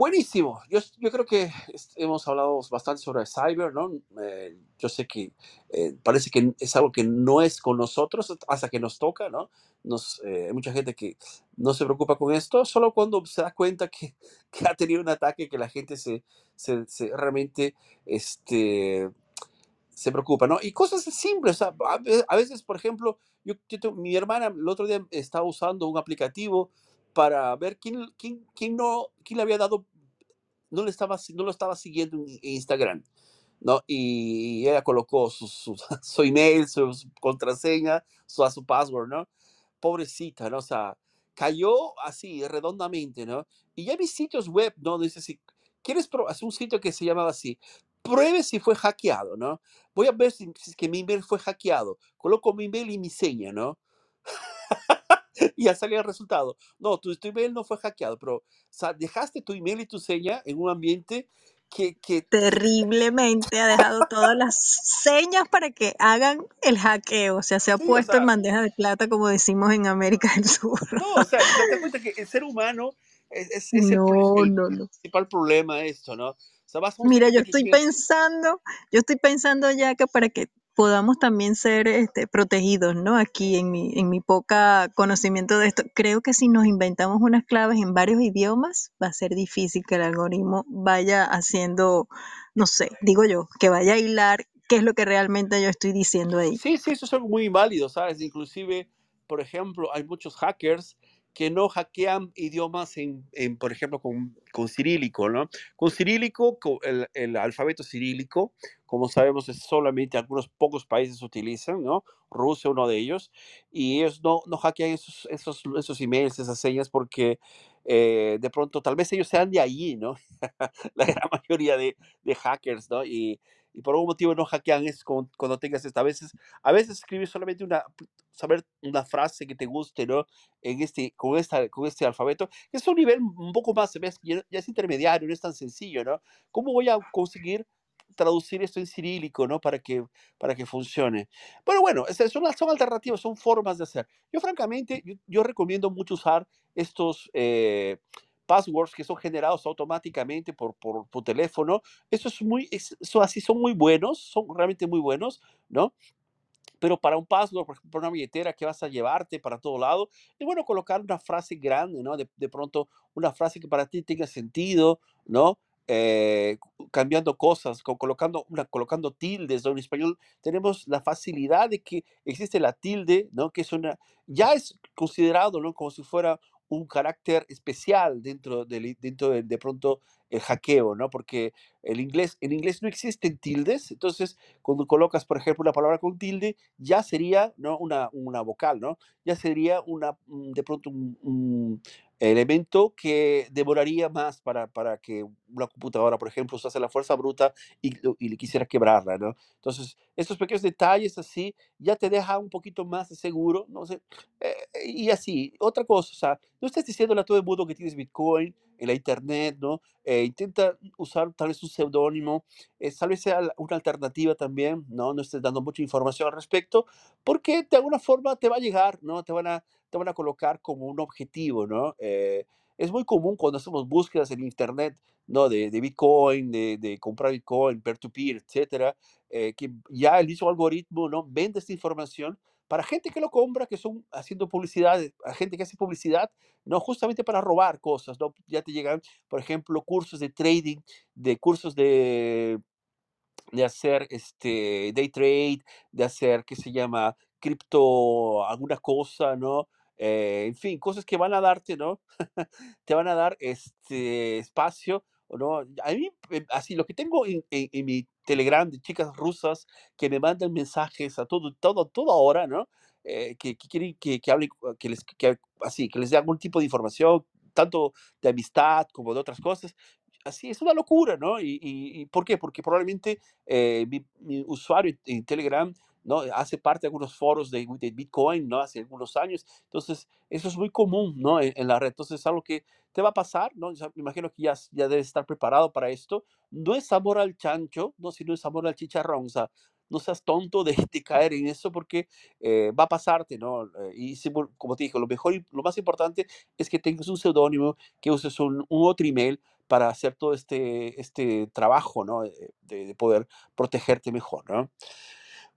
Buenísimo. Yo, yo, creo que hemos hablado bastante sobre cyber, ¿no? Eh, yo sé que eh, parece que es algo que no es con nosotros hasta que nos toca, ¿no? Nos, eh, hay mucha gente que no se preocupa con esto, solo cuando se da cuenta que, que ha tenido un ataque, que la gente se, se, se realmente este, se preocupa, ¿no? Y cosas simples, a ve- a veces, por ejemplo, yo, mi hermana el otro día estaba usando un aplicativo para ver quién, quién, quién no, quién le había dado, no le estaba, no lo estaba siguiendo en Instagram, ¿no? Y ella colocó su, su, [LAUGHS] su email, su, contraseña, su, su password, ¿no? Pobrecita, ¿no? O sea, cayó así, redondamente, ¿no? Y ya vi sitios web, ¿no? Dice, si quieres es un sitio que se llamaba así, pruebe si fue hackeado, ¿no? Voy a ver si, si es que mi email fue hackeado. Coloco mi email y mi seña, ¿no? [LAUGHS] Y ya salía el resultado. No, tu, tu email no fue hackeado, pero o sea, dejaste tu email y tu seña en un ambiente que, que Terriblemente ha dejado todas las señas para que hagan el hackeo. O sea, se ha sí, o puesto en bandeja de plata, como decimos en América del Sur. no, o sea, te das cuenta que el ser humano es, es, es el, No, pri- el no, no. principal problema esto, ¿no? Mira, yo estoy pensando, yo estoy pensando ya que para que podamos también ser este, protegidos, ¿no? Aquí en mi, en mi poca conocimiento de esto, creo que si nos inventamos unas claves en varios idiomas, va a ser difícil que el algoritmo vaya haciendo, no sé, digo yo, que vaya a hilar qué es lo que realmente yo estoy diciendo ahí. Sí, sí, eso es algo muy válido, ¿sabes? Inclusive, por ejemplo, hay muchos hackers que no hackean idiomas en, en, por ejemplo, con, con cirílico, ¿no? Con cirílico, con el, el alfabeto cirílico, como sabemos, es solamente algunos pocos países utilizan, ¿no? Rusia, uno de ellos, y ellos no, no hackean esos, esos, esos emails, esas señas, porque eh, de pronto tal vez ellos sean de allí, ¿no? [LAUGHS] La gran mayoría de, de hackers, ¿no? Y, y por algún motivo no hackean eso cuando, tengas esta. A veces, a veces escribir solamente una, saber una frase que te guste, ¿no? En este, con, esta, con este alfabeto, es un nivel un poco más. Ya, ya es intermediario, no es tan sencillo, ¿no? ¿Cómo voy a conseguir traducir esto en cirílico, ¿no? Para que, para que funcione. Pero bueno, esas son, son alternativas, son formas de hacer. Yo francamente, yo, yo recomiendo mucho usar estos eh, passwords que son generados automáticamente por, por, por teléfono. Eso es muy, eso así son muy buenos, son realmente muy buenos, ¿no? pero para un password, por ejemplo, una billetera que vas a llevarte para todo lado, es bueno colocar una frase grande, ¿no? De, de pronto, una frase que para ti tenga sentido, ¿no? Eh, cambiando cosas, con, colocando, una, colocando tildes, ¿no? En español tenemos la facilidad de que existe la tilde, ¿no? Que es una, ya es considerado, ¿no? Como si fuera un carácter especial dentro de, dentro de, de pronto el hackeo, ¿no? Porque el inglés, en inglés no existen tildes, entonces cuando colocas, por ejemplo, una palabra con tilde, ya sería ¿no? una, una vocal, ¿no? Ya sería una, de pronto un, un elemento que demoraría más para, para que una computadora, por ejemplo, usase la fuerza bruta y, y le quisiera quebrarla, ¿no? Entonces, estos pequeños detalles así ya te deja un poquito más seguro, no eh, y así. Otra cosa, o sea, no estés diciéndole a todo el mundo que tienes Bitcoin en la internet, ¿no? Eh, intenta usar tal vez un seudónimo, eh, tal vez sea una alternativa también, ¿no? No estés dando mucha información al respecto, porque de alguna forma te va a llegar, ¿no? Te van a, te van a colocar como un objetivo, ¿no? Eh, es muy común cuando hacemos búsquedas en internet, ¿no? De, de Bitcoin, de, de, comprar Bitcoin, peer-to-peer, etcétera, eh, que ya el mismo algoritmo, ¿no? Vende esta información para gente que lo compra, que son haciendo publicidad, gente que hace publicidad, no justamente para robar cosas, ¿no? Ya te llegan, por ejemplo, cursos de trading, de cursos de, de hacer este day trade, de hacer, ¿qué se llama? Cripto, alguna cosa, ¿no? Eh, en fin, cosas que van a darte, ¿no? [LAUGHS] te van a dar este espacio, ¿no? A mí, así, lo que tengo en, en, en, mi Telegram de chicas rusas que me mandan mensajes a todo, todo, toda hora, ¿no? Eh, que, que, quieren que, que hablen, que les, que, así, que les dé algún tipo de información, tanto de amistad como de otras cosas. Así, es una locura, ¿no? ¿Y, y, por qué? Porque probablemente eh, mi, usuario en Telegram ¿no? Hace parte de algunos foros de, de, Bitcoin, ¿no? Hace algunos años. Entonces, eso es muy común, ¿no? En, en, la red. Entonces, es algo que te va a pasar, ¿no? Me imagino que ya, ya debes estar preparado para esto. No es amor al chancho, ¿no? Sino es amor al chicharrón. O sea, no seas tonto de, de caer en eso porque eh, va a pasarte, ¿no? Eh, y como te dije, lo mejor y lo más importante es que tengas un seudónimo, que uses un, un, otro email para hacer todo este, este trabajo, ¿no? De, de poder protegerte mejor, ¿no?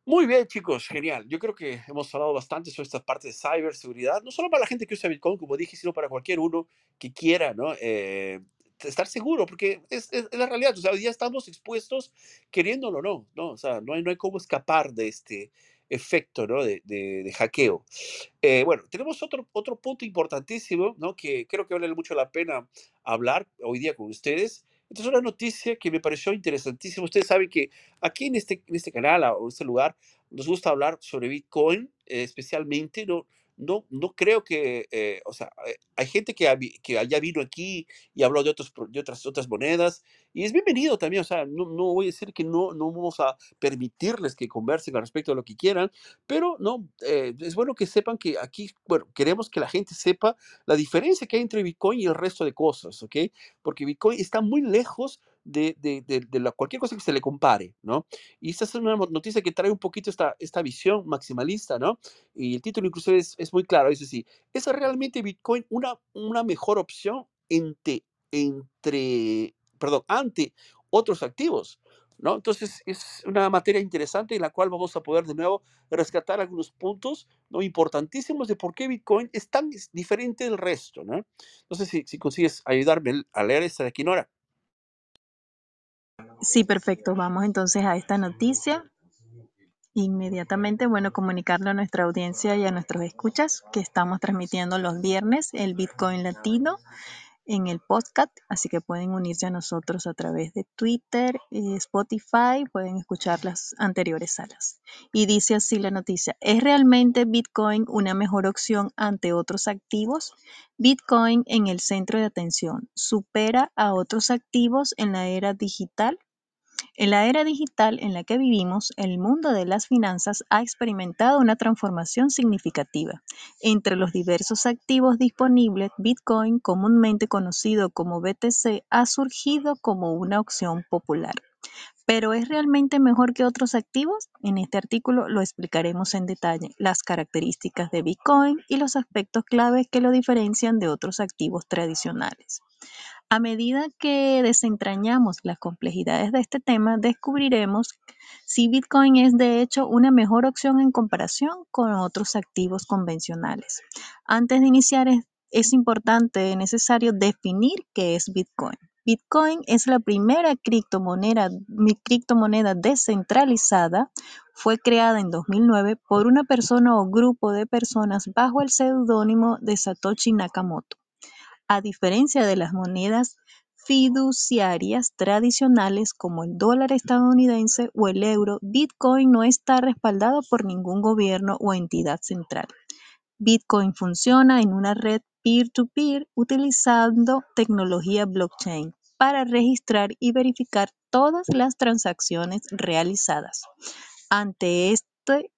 Muy bien, chicos, genial. Yo creo que hemos hablado bastante sobre esta parte de ciberseguridad, no solo para la gente que usa Bitcoin, como dije, sino para cualquier uno que quiera, ¿no? Eh, estar seguro, porque es, es- es la realidad, o sea, día estamos expuestos queriéndolo o no, ¿no? O sea, no hay, no hay cómo escapar de este efecto, ¿no? De, de- de hackeo. Eh, bueno, tenemos otro, otro punto importantísimo, ¿no? Que creo que vale mucho la pena hablar hoy día con ustedes. Esta es una noticia que me pareció interesantísima. Ustedes saben que aquí en este, en este canal o en este lugar nos gusta hablar sobre Bitcoin, eh, especialmente, ¿no? No, no creo que, eh, o sea, eh, hay gente que, que ya vino aquí y habló de, otros, de otras, otras monedas y es bienvenido también, o sea, no, no voy a decir que no, no vamos a permitirles que conversen al respecto de lo que quieran, pero no, eh, es bueno que sepan que aquí, bueno, queremos que la gente sepa la diferencia que hay entre Bitcoin y el resto de cosas, ¿ok? Porque Bitcoin está muy lejos de, de, de, cualquier cosa que se le compare, ¿no? Y esta es una noticia que trae un poquito esta, esta visión maximalista, ¿no? Y el título incluso es, es muy claro, dice así, ¿es realmente Bitcoin una, una mejor opción entre, entre, perdón, ante otros activos? ¿No? Entonces es una materia interesante en la cual vamos a poder de nuevo rescatar algunos puntos ¿no? importantísimos de por qué Bitcoin es tan diferente del resto. ¿no? No sé si, si consigues ayudarme a leer esta de aquí, Nora. Sí, perfecto. Vamos entonces a esta noticia. Inmediatamente, bueno, comunicarle a nuestra audiencia y a nuestros escuchas que estamos transmitiendo los viernes el Bitcoin Latino en el podcast, así que pueden unirse a nosotros a través de Twitter, eh, Spotify, pueden escuchar las anteriores salas. Y dice así la noticia, ¿es realmente Bitcoin una mejor opción ante otros activos? Bitcoin en el centro de atención, ¿supera a otros activos en la era digital? En la era digital en la que vivimos, el mundo de las finanzas ha experimentado una transformación significativa. Entre los diversos activos disponibles, Bitcoin, comúnmente conocido como BTC, ha surgido como una opción popular. ¿Pero es realmente mejor que otros activos? En este artículo lo explicaremos en detalle, las características de Bitcoin y los aspectos claves que lo diferencian de otros activos tradicionales. A medida que desentrañamos las complejidades de este tema, descubriremos si Bitcoin es de hecho una mejor opción en comparación con otros activos convencionales. Antes de iniciar es, es importante, necesario definir qué es Bitcoin. Bitcoin es la primera criptomoneda, criptomoneda descentralizada. Fue creada en 2009 por una persona o grupo de personas bajo el seudónimo de Satoshi Nakamoto. A diferencia de las monedas fiduciarias tradicionales como el dólar estadounidense o el euro, Bitcoin no está respaldado por ningún gobierno o entidad central. Bitcoin funciona en una red peer-to-peer utilizando tecnología blockchain para registrar y verificar todas las transacciones realizadas. Ante este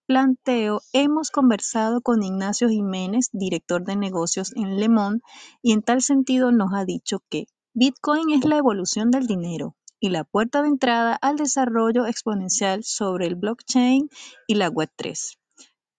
planteo, hemos conversado con Ignacio Jiménez, director de negocios en Le y en tal sentido nos ha dicho que Bitcoin es la evolución del dinero y la puerta de entrada al desarrollo exponencial sobre el blockchain y la Web3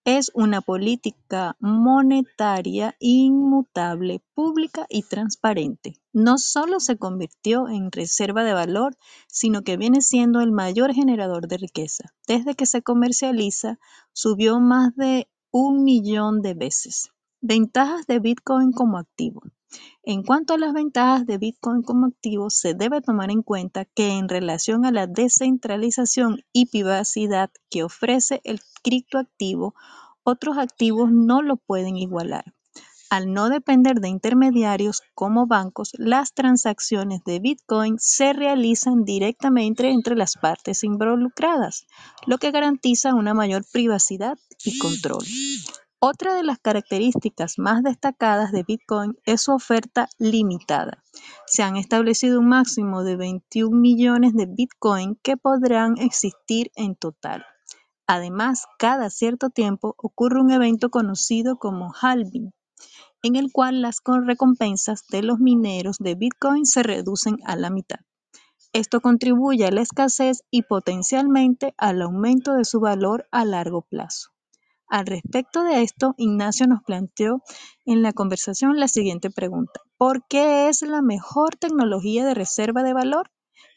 es una política monetaria inmutable, pública y transparente. No solo se convirtió en reserva de valor, sino que viene siendo el mayor generador de riqueza. Desde que se comercializa, subió más de un millón de veces. Ventajas de Bitcoin como activo. En cuanto a las ventajas de Bitcoin como activo, se debe tomar en cuenta que en relación a la descentralización y privacidad que ofrece el criptoactivo, otros activos no lo pueden igualar. Al no depender de intermediarios como bancos, las transacciones de Bitcoin se realizan directamente entre las partes involucradas, lo que garantiza una mayor privacidad y control. Otra de las características más destacadas de Bitcoin es su oferta limitada. Se han establecido un máximo de 21 millones de Bitcoin que podrán existir en total. Además, cada cierto tiempo ocurre un evento conocido como halving, en el cual las recompensas de los mineros de Bitcoin se reducen a la mitad. Esto contribuye a la escasez y potencialmente al aumento de su valor a largo plazo. Al respecto de esto, Ignacio nos planteó en la conversación la siguiente pregunta. ¿Por qué es la mejor tecnología de reserva de valor?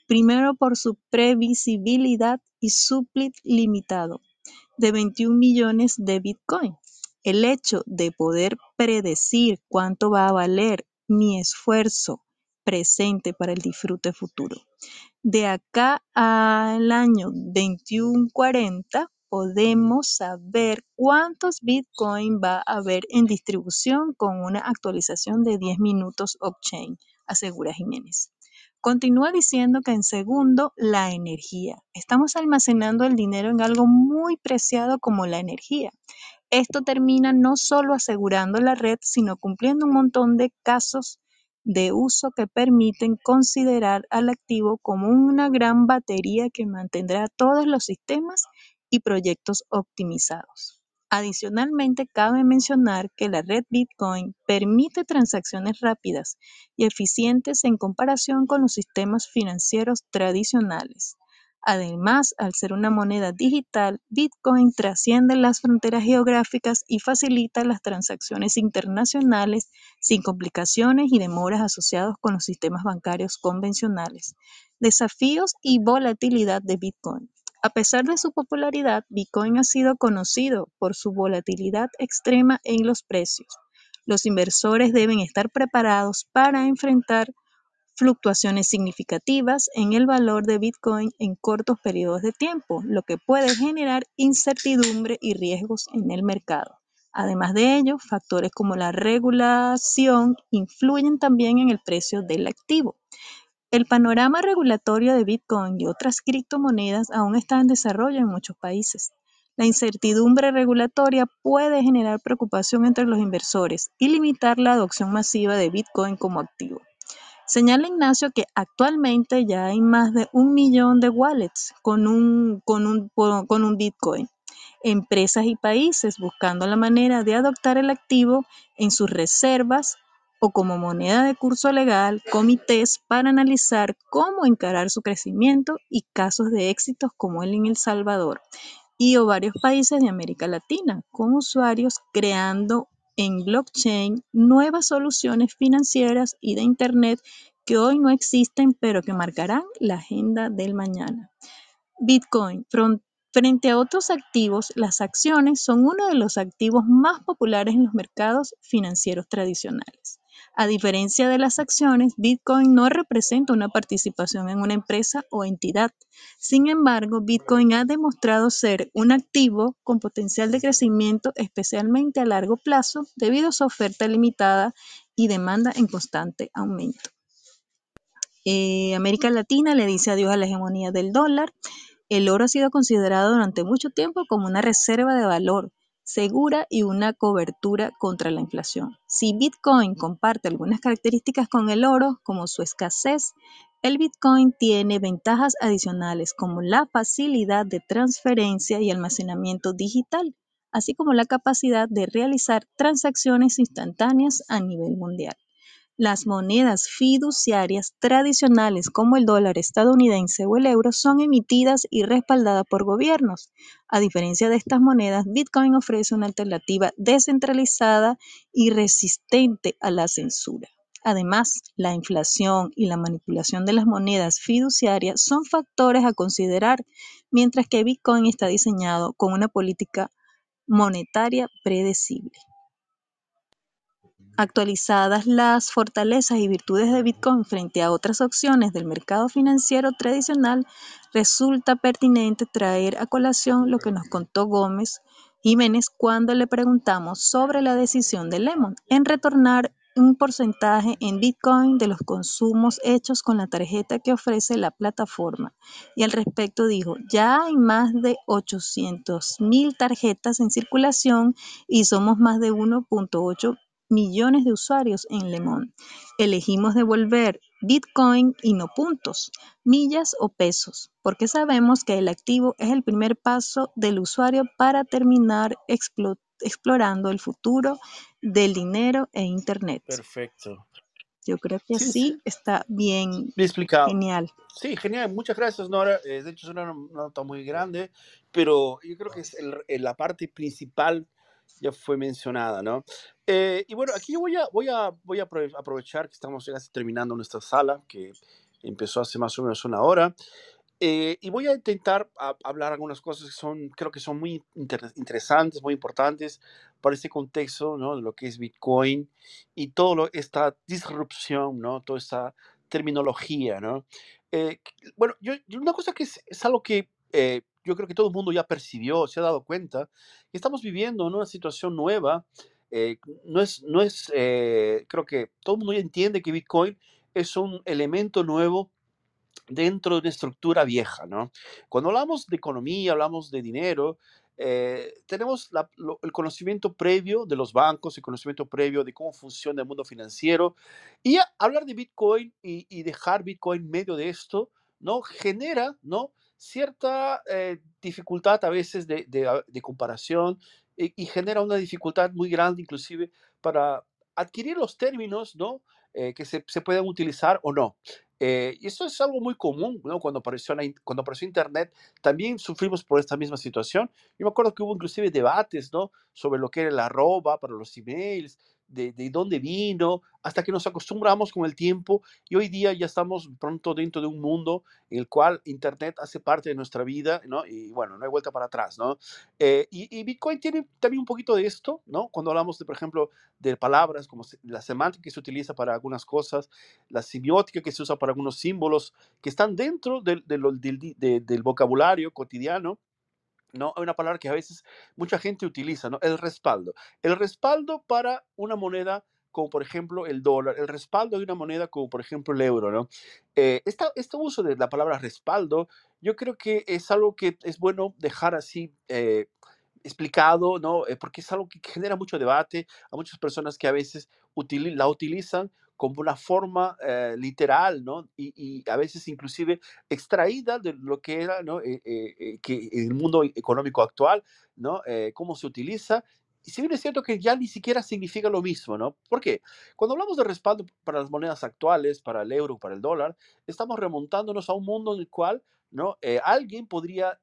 Primero, por su previsibilidad y supply limitado de 21 millones de Bitcoin. El hecho de poder predecir cuánto va a valer mi esfuerzo presente para el disfrute futuro. De acá al año 2140 podemos saber cuántos Bitcoin va a haber en distribución con una actualización de 10 minutos off-chain, asegura Jiménez. Continúa diciendo que en segundo, la energía. Estamos almacenando el dinero en algo muy preciado como la energía. Esto termina no solo asegurando la red, sino cumpliendo un montón de casos de uso que permiten considerar al activo como una gran batería que mantendrá todos los sistemas y proyectos optimizados. Adicionalmente, cabe mencionar que la red Bitcoin permite transacciones rápidas y eficientes en comparación con los sistemas financieros tradicionales. Además, al ser una moneda digital, Bitcoin trasciende las fronteras geográficas y facilita las transacciones internacionales sin complicaciones y demoras asociados con los sistemas bancarios convencionales. Desafíos y volatilidad de Bitcoin. A pesar de su popularidad, Bitcoin ha sido conocido por su volatilidad extrema en los precios. Los inversores deben estar preparados para enfrentar fluctuaciones significativas en el valor de Bitcoin en cortos periodos de tiempo, lo que puede generar incertidumbre y riesgos en el mercado. Además de ello, factores como la regulación influyen también en el precio del activo. El panorama regulatorio de Bitcoin y otras criptomonedas aún está en desarrollo en muchos países. La incertidumbre regulatoria puede generar preocupación entre los inversores y limitar la adopción masiva de Bitcoin como activo. Señala Ignacio que actualmente ya hay más de un millón de wallets con un, con un, con un Bitcoin. Empresas y países buscando la manera de adoptar el activo en sus reservas o como moneda de curso legal comités para analizar cómo encarar su crecimiento y casos de éxitos como el en El Salvador y o varios países de América Latina, con usuarios creando en blockchain nuevas soluciones financieras y de Internet que hoy no existen, pero que marcarán la agenda del mañana. Bitcoin, Frente a otros activos, las acciones son uno de los activos más populares en los mercados financieros tradicionales. A diferencia de las acciones, Bitcoin no representa una participación en una empresa o entidad. Sin embargo, Bitcoin ha demostrado ser un activo con potencial de crecimiento, especialmente a largo plazo, debido a su oferta limitada y demanda en constante aumento. Eh, América Latina le dice adiós a la hegemonía del dólar. El oro ha sido considerado durante mucho tiempo como una reserva de valor segura y una cobertura contra la inflación. Si Bitcoin comparte algunas características con el oro, como su escasez, el Bitcoin tiene ventajas adicionales como la facilidad de transferencia y almacenamiento digital, así como la capacidad de realizar transacciones instantáneas a nivel mundial. Las monedas fiduciarias tradicionales como el dólar estadounidense o el euro son emitidas y respaldadas por gobiernos. A diferencia de estas monedas, Bitcoin ofrece una alternativa descentralizada y resistente a la censura. Además, la inflación y la manipulación de las monedas fiduciarias son factores a considerar, mientras que Bitcoin está diseñado con una política monetaria predecible. Actualizadas las fortalezas y virtudes de Bitcoin frente a otras opciones del mercado financiero tradicional, resulta pertinente traer a colación lo que nos contó Gómez Jiménez cuando le preguntamos sobre la decisión de Lemon en retornar un porcentaje en Bitcoin de los consumos hechos con la tarjeta que ofrece la plataforma. Y al respecto dijo, ya hay más de 800 mil tarjetas en circulación y somos más de 1.8 millones de usuarios en Lemon. Elegimos devolver Bitcoin y no puntos, millas o pesos, porque sabemos que el activo es el primer paso del usuario para terminar explorando el futuro del dinero e Internet. Perfecto. Yo creo que así está bien, explicado. genial. Sí, genial. Muchas gracias, Nora. Eh, de hecho, es una nota muy grande, pero yo creo que es la parte principal ya fue mencionada, ¿no? Eh, y bueno, aquí voy a, voy, a, voy a aprovechar que estamos casi terminando nuestra sala, que empezó hace más o menos una hora, eh, y voy a intentar hablar algunas cosas que son, creo que son muy interesantes, muy importantes para este contexto, ¿no? De lo que es Bitcoin y toda esta disrupción, ¿no? Toda esta terminología, ¿no? Eh, bueno, yo, una cosa que es, es algo que eh, yo creo que todo el mundo ya percibió, se ha dado cuenta, que estamos viviendo en una situación nueva. Eh, no es, no es creo que todo el mundo ya entiende que Bitcoin es un elemento nuevo dentro de una estructura vieja, ¿no? Cuando hablamos de economía, hablamos de dinero, eh, tenemos el conocimiento previo de los bancos, el conocimiento previo de cómo funciona el mundo financiero, y hablar de Bitcoin y, dejar Bitcoin medio de esto, ¿no? Genera, ¿no? Cierta eh, dificultad a veces de, comparación y, genera una dificultad muy grande inclusive para adquirir los términos, ¿no? Eh, que se, se utilizar o no. Eh, y eso es algo muy común, ¿no? Cuando apareció, cuando apareció Internet, también sufrimos por esta misma situación. Yo me acuerdo que hubo inclusive debates, ¿no? Sobre lo que era el arroba para los emails, de, de, dónde vino, hasta que nos acostumbramos con el tiempo y hoy día ya estamos pronto dentro de un mundo en el cual Internet hace parte de nuestra vida, ¿no? Y bueno, no hay vuelta para atrás, ¿no? Eh, y, Bitcoin tiene también un poquito de esto, ¿no? Cuando hablamos, de, por ejemplo, de palabras como la semántica que se utiliza para algunas cosas, la semiótica que se usa para algunos símbolos que están dentro del, del, del vocabulario cotidiano, ¿no? Hay una palabra que a veces mucha gente utiliza, ¿no? El respaldo. El respaldo para una moneda como por ejemplo el dólar, el respaldo de una moneda como por ejemplo el euro, ¿no? Eh, este uso de la palabra respaldo, yo creo que es algo que es bueno dejar así eh, explicado, ¿no? Eh, porque es algo que genera mucho debate a muchas personas que a veces la utilizan como una forma eh, literal, ¿no? Y, a veces inclusive extraída de lo que era, ¿no? Eh, eh, que el mundo económico actual, ¿no? cómo se utiliza. Y si bien es cierto que ya ni siquiera significa lo mismo, ¿no? ¿Por qué? Cuando hablamos de respaldo para las monedas actuales, para el euro, para el dólar, estamos remontándonos a un mundo en el cual ¿no? alguien podría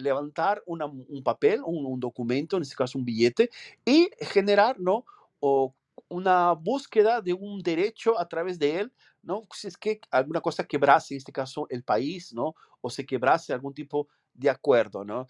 levantar un papel, un, un, documento, en este caso un billete, y generar, ¿no? O una búsqueda de un derecho a través de él, ¿no? Si es que alguna cosa quebrase, en este caso el país, ¿no? O se quebrase algún tipo de acuerdo, ¿no?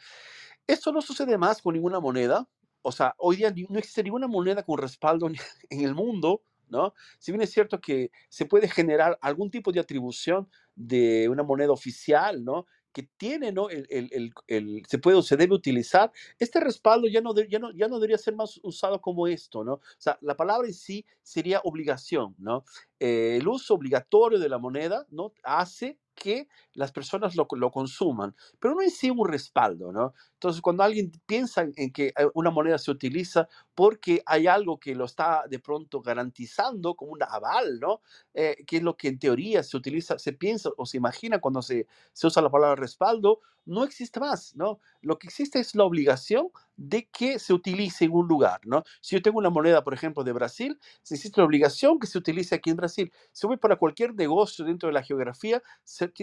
Esto no sucede más con ninguna moneda. O sea, hoy día no existe ninguna moneda con respaldo [LAUGHS] en el mundo, ¿no? Si bien es cierto que se puede generar algún tipo de atribución de una moneda oficial, ¿no? Que tiene, ¿no? El, el, el, se puede o se debe utilizar, este respaldo ya no, ya, no, ya no debería ser más usado como esto, ¿no? O sea, la palabra en sí sería obligación, ¿no? Eh, el uso obligatorio de la moneda, ¿no? Hace que las personas lo, lo, consuman, pero no es sí un respaldo, ¿no? Entonces, cuando alguien piensa en que eh, una moneda se utiliza porque hay algo que lo está de pronto garantizando como un aval, ¿no? Eh, que es lo que en teoría se utiliza, se piensa o se imagina cuando se, se usa la palabra respaldo, no existe más, ¿no? Lo que existe es la obligación de que se utilice en un lugar, ¿no? Si yo tengo una moneda, por ejemplo, de Brasil, si existe la obligación que se utilice aquí en Brasil. Si voy para cualquier negocio dentro de la geografía,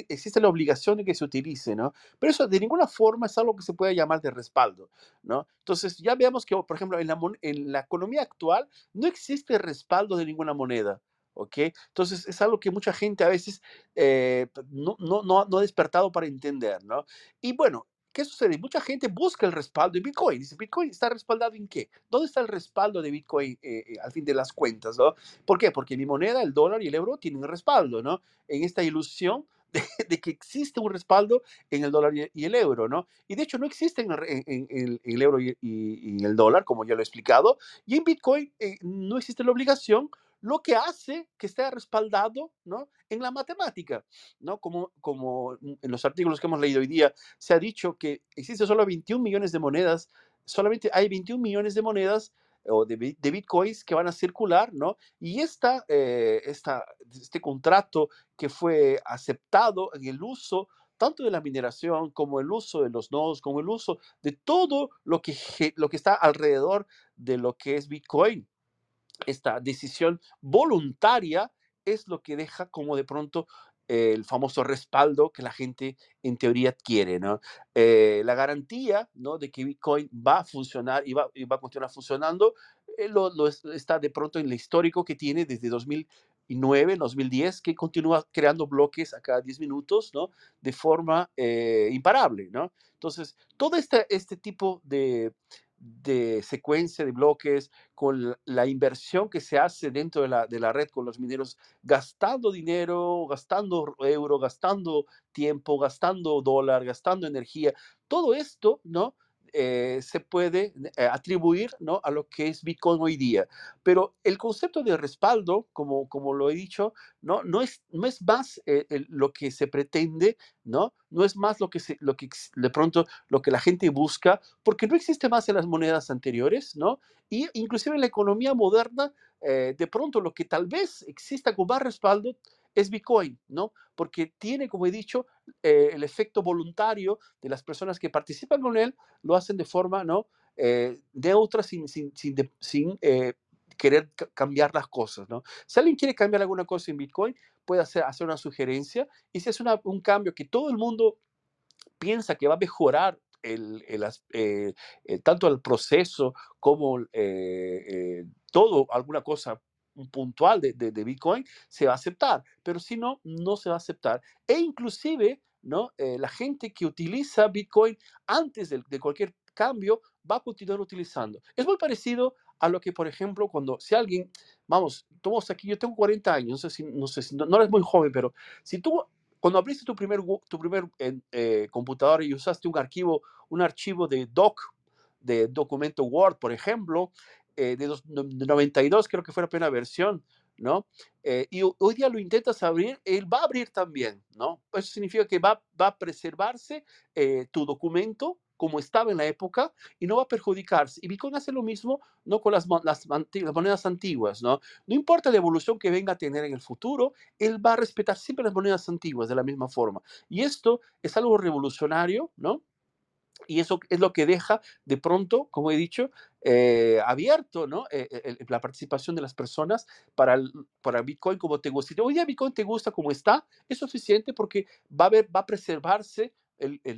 existe la obligación de que se utilice, ¿no? Pero eso de ninguna forma es algo que se pueda llamar de respaldo, ¿no? Entonces, ya veamos que, por ejemplo, en la, en la economía actual no existe respaldo de ninguna moneda. ¿ok? Entonces es algo que mucha gente a veces eh, no, no, no, no ha despertado para entender, ¿no? Y bueno, ¿qué sucede? Mucha gente busca el respaldo de Bitcoin. Dice, ¿Bitcoin está respaldado en qué? ¿Dónde está el respaldo de Bitcoin eh, eh, al fin de las cuentas? ¿no? ¿Por qué? Porque mi moneda, el dólar y el euro tienen respaldo, ¿no? En esta ilusión de, que existe un respaldo en el dólar y, el euro, ¿no? Y de hecho no existe en, el, euro y, y, el dólar, como ya lo he explicado, y en Bitcoin no existe la obligación lo que hace que esté respaldado ¿no? en la matemática, ¿no? Como, como en los artículos que hemos leído hoy día se ha dicho que existe solo 21 millones de monedas, solamente hay 21 millones de monedas o de, bitcoins que van a circular, ¿no? Y esta, eh, esta, este contrato que fue aceptado en el uso tanto de la mineración como el uso de los nodos, como el uso de todo lo que, lo que está alrededor de lo que es Bitcoin, esta decisión voluntaria es lo que deja como de pronto el famoso respaldo que la gente en teoría quiere, ¿no? Eh, la garantía, ¿no? De que Bitcoin va a funcionar y va, va a continuar funcionando, eh, lo, está de pronto en el histórico que tiene desde 2009, 2010, que continúa creando bloques a cada 10 minutos, ¿no? De forma eh, imparable, ¿no? Entonces, todo este, este tipo de, de secuencia de bloques, con la inversión que se hace dentro de la, de la red con los mineros, gastando dinero, gastando euro, gastando tiempo, gastando dólar, gastando energía. Todo esto, ¿no? Eh, se puede eh, atribuir ¿no? a lo que es Bitcoin hoy día. Pero el concepto de respaldo, como, como lo he dicho, no, no, es, no es más eh, lo que se pretende, ¿no? no es más lo que, se, lo que de pronto lo que la gente busca, porque no existe más en las monedas anteriores, ¿no? Y inclusive en la economía moderna, de pronto lo que tal vez exista con más respaldo es Bitcoin, ¿no? Porque tiene, como he dicho, eh, el efecto voluntario de las personas que participan con él, lo hacen de forma, ¿no? Eh, neutra, sin, sin, sin, eh, querer cambiar las cosas, ¿no? Si alguien quiere cambiar alguna cosa en Bitcoin, puede hacer, hacer una sugerencia y si es un cambio que todo el mundo piensa que va a mejorar el, el, tanto el proceso como todo, alguna cosa puntual de, de, Bitcoin, se va a aceptar, pero si no, no se va a aceptar. E inclusive, ¿no? Eh, la gente que utiliza Bitcoin antes de, cualquier cambio va a continuar utilizando. Es muy parecido a lo que, por ejemplo, cuando si alguien, vamos, todos aquí, yo tengo 40 años, no sé no, sé si, no, eres muy joven, pero si tú cuando abriste tu primer, tu primer eh, computadora y usaste un archivo, un archivo de doc, de documento Word, por ejemplo, eh, de, 92, creo que fue la primera versión, ¿no? Eh, y hoy día lo intentas abrir, él va a abrir también, ¿no? Eso significa que va, va a preservarse eh, tu documento como estaba en la época y no va a perjudicarse. Y Bitcoin hace lo mismo no con las, monedas antiguas, ¿no? No importa la evolución que venga a tener en el futuro, él va a respetar siempre las monedas antiguas de la misma forma. Y esto es algo revolucionario, ¿no? y eso es lo que deja de pronto, como he dicho, eh, abierto ¿no? Eh, eh, la participación de las personas para, el, para Bitcoin como te gusta. Si hoy día Bitcoin te gusta como está, es suficiente porque va a, va a preservarse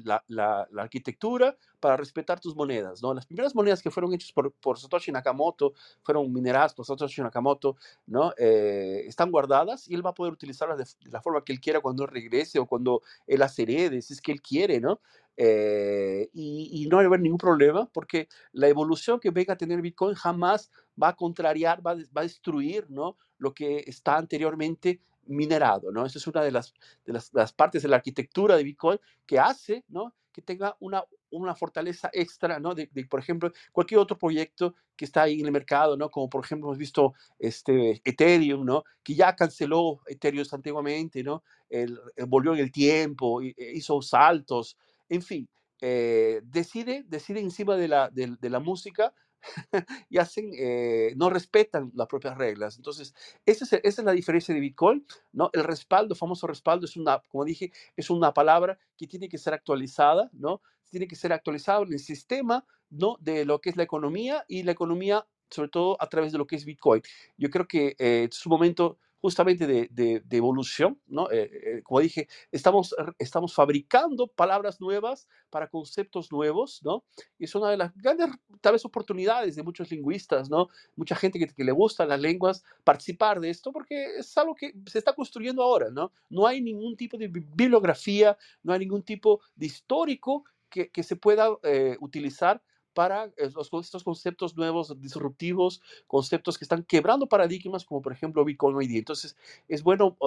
la, la, arquitectura para respetar tus monedas, ¿no? Las primeras monedas que fueron hechas por, por Satoshi Nakamoto, fueron mineradas por Satoshi Nakamoto, ¿no? están guardadas y él va a poder utilizarlas de, la forma que él quiera cuando regrese o cuando él las herede, si es que él quiere, ¿no? Eh, y, no va a haber ningún problema porque la evolución que venga a tener Bitcoin jamás va a contrariar, va, va a destruir ¿no? lo que está anteriormente minerado. ¿no? Esa es una de las, de las, partes de la arquitectura de Bitcoin que hace ¿no? que tenga una, una fortaleza extra, ¿no? De, por ejemplo, cualquier otro proyecto que está ahí en el mercado, ¿no? Como por ejemplo hemos visto este Ethereum, ¿no? Que ya canceló Ethereum antiguamente, ¿no? El, volvió en el tiempo, e hizo saltos, en fin, eh, decide, decide encima de la, de, la música [LAUGHS] y hacen, eh, no respetan las propias reglas. Entonces, esa es, esa es, la diferencia de Bitcoin, ¿no? El respaldo, famoso respaldo, es una, como dije, es una palabra que tiene que ser actualizada, ¿no? Tiene que ser actualizado en el sistema, ¿no? De lo que es la economía y la economía, sobre todo a través de lo que es Bitcoin. Yo creo que eh, es un momento justamente de, de, evolución, ¿no? Eh, eh, como dije, estamos, estamos fabricando palabras nuevas para conceptos nuevos, ¿no? Y es una de las grandes, tal vez, oportunidades de muchos lingüistas, ¿no? Mucha gente que, le gustan las lenguas, participar de esto, porque es algo que se está construyendo ahora, ¿no? No hay ningún tipo de bibliografía, no hay ningún tipo de histórico que, que se pueda eh, utilizar para eh, estos conceptos nuevos, disruptivos, conceptos que están quebrando paradigmas, como por ejemplo Bitcoin hoy día. Entonces, es bueno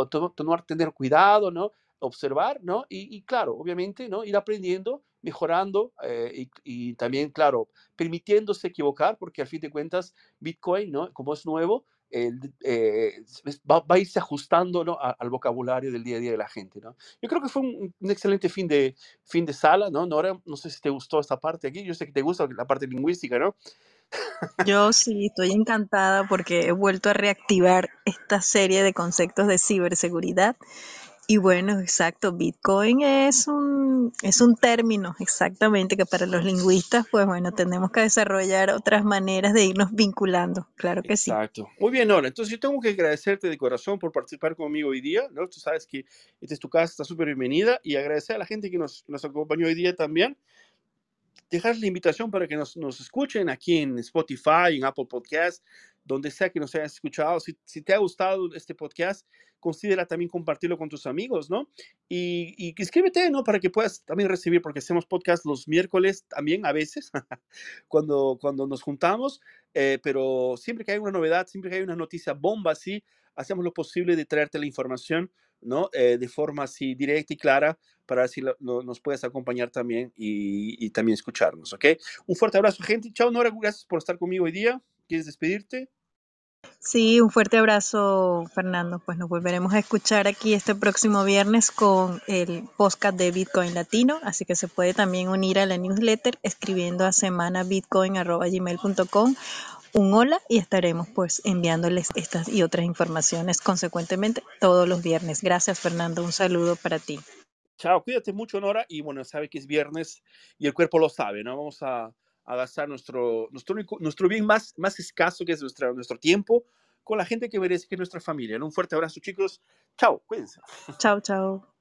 tener cuidado, ¿no? Observar, ¿no? Y, claro, obviamente, ¿no? Ir aprendiendo, mejorando eh, y, también, claro, permitiéndose equivocar, porque al fin de cuentas, Bitcoin, ¿no? Como es nuevo, eh, va, a irse ajustando ¿no? al vocabulario del día a día de la gente. ¿no? Yo creo que fue un, excelente fin de, fin de sala, ¿no? Nora, no sé si te gustó esta parte aquí, yo sé que te gusta la parte lingüística, ¿no? Yo sí, estoy encantada porque he vuelto a reactivar esta serie de conceptos de ciberseguridad y bueno, exacto, Bitcoin es un, es un término exactamente que para los lingüistas, pues bueno, tenemos que desarrollar otras maneras de irnos vinculando, claro que sí. Exacto. Muy bien, Nora. Entonces yo tengo que agradecerte de corazón por participar conmigo hoy día, ¿no? Tú sabes que esta es tu casa, está súper bienvenida y agradecer a la gente que nos, nos acompañó hoy día también dejar la invitación para que nos, nos, escuchen aquí en Spotify, en Apple Podcast, donde sea que nos hayas escuchado. Si, si, te ha gustado este podcast, considera también compartirlo con tus amigos, ¿no? Y, y ¿no? Para que puedas también recibir, porque hacemos podcast los miércoles también a veces, [LAUGHS] cuando, cuando nos juntamos, eh, pero siempre que hay una novedad, siempre que hay una noticia bomba así, hacemos lo posible de traerte la información, ¿no? Eh, de forma así directa y clara para ver si nos puedes acompañar también y, y, también escucharnos, ¿ok? Un fuerte abrazo, gente. Chao, Nora, gracias por estar conmigo hoy día. ¿Quieres despedirte? Sí, un fuerte abrazo, Fernando. Pues nos volveremos a escuchar aquí este próximo viernes con el podcast de Bitcoin Latino, así que se puede también unir a la newsletter escribiendo a semanabitcoin.gmail.com un hola y estaremos pues enviándoles estas y otras informaciones consecuentemente todos los viernes. Gracias, Fernando. Un saludo para ti. Chao, cuídate mucho, Nora. Y bueno, sabe que es viernes y el cuerpo lo sabe, ¿no? Vamos a a gastar nuestro, nuestro, nuestro bien más, más escaso, que es nuestro, nuestro tiempo, con la gente que merece, que es nuestra familia. Un fuerte abrazo, chicos. Chao, cuídense. Chao, chao.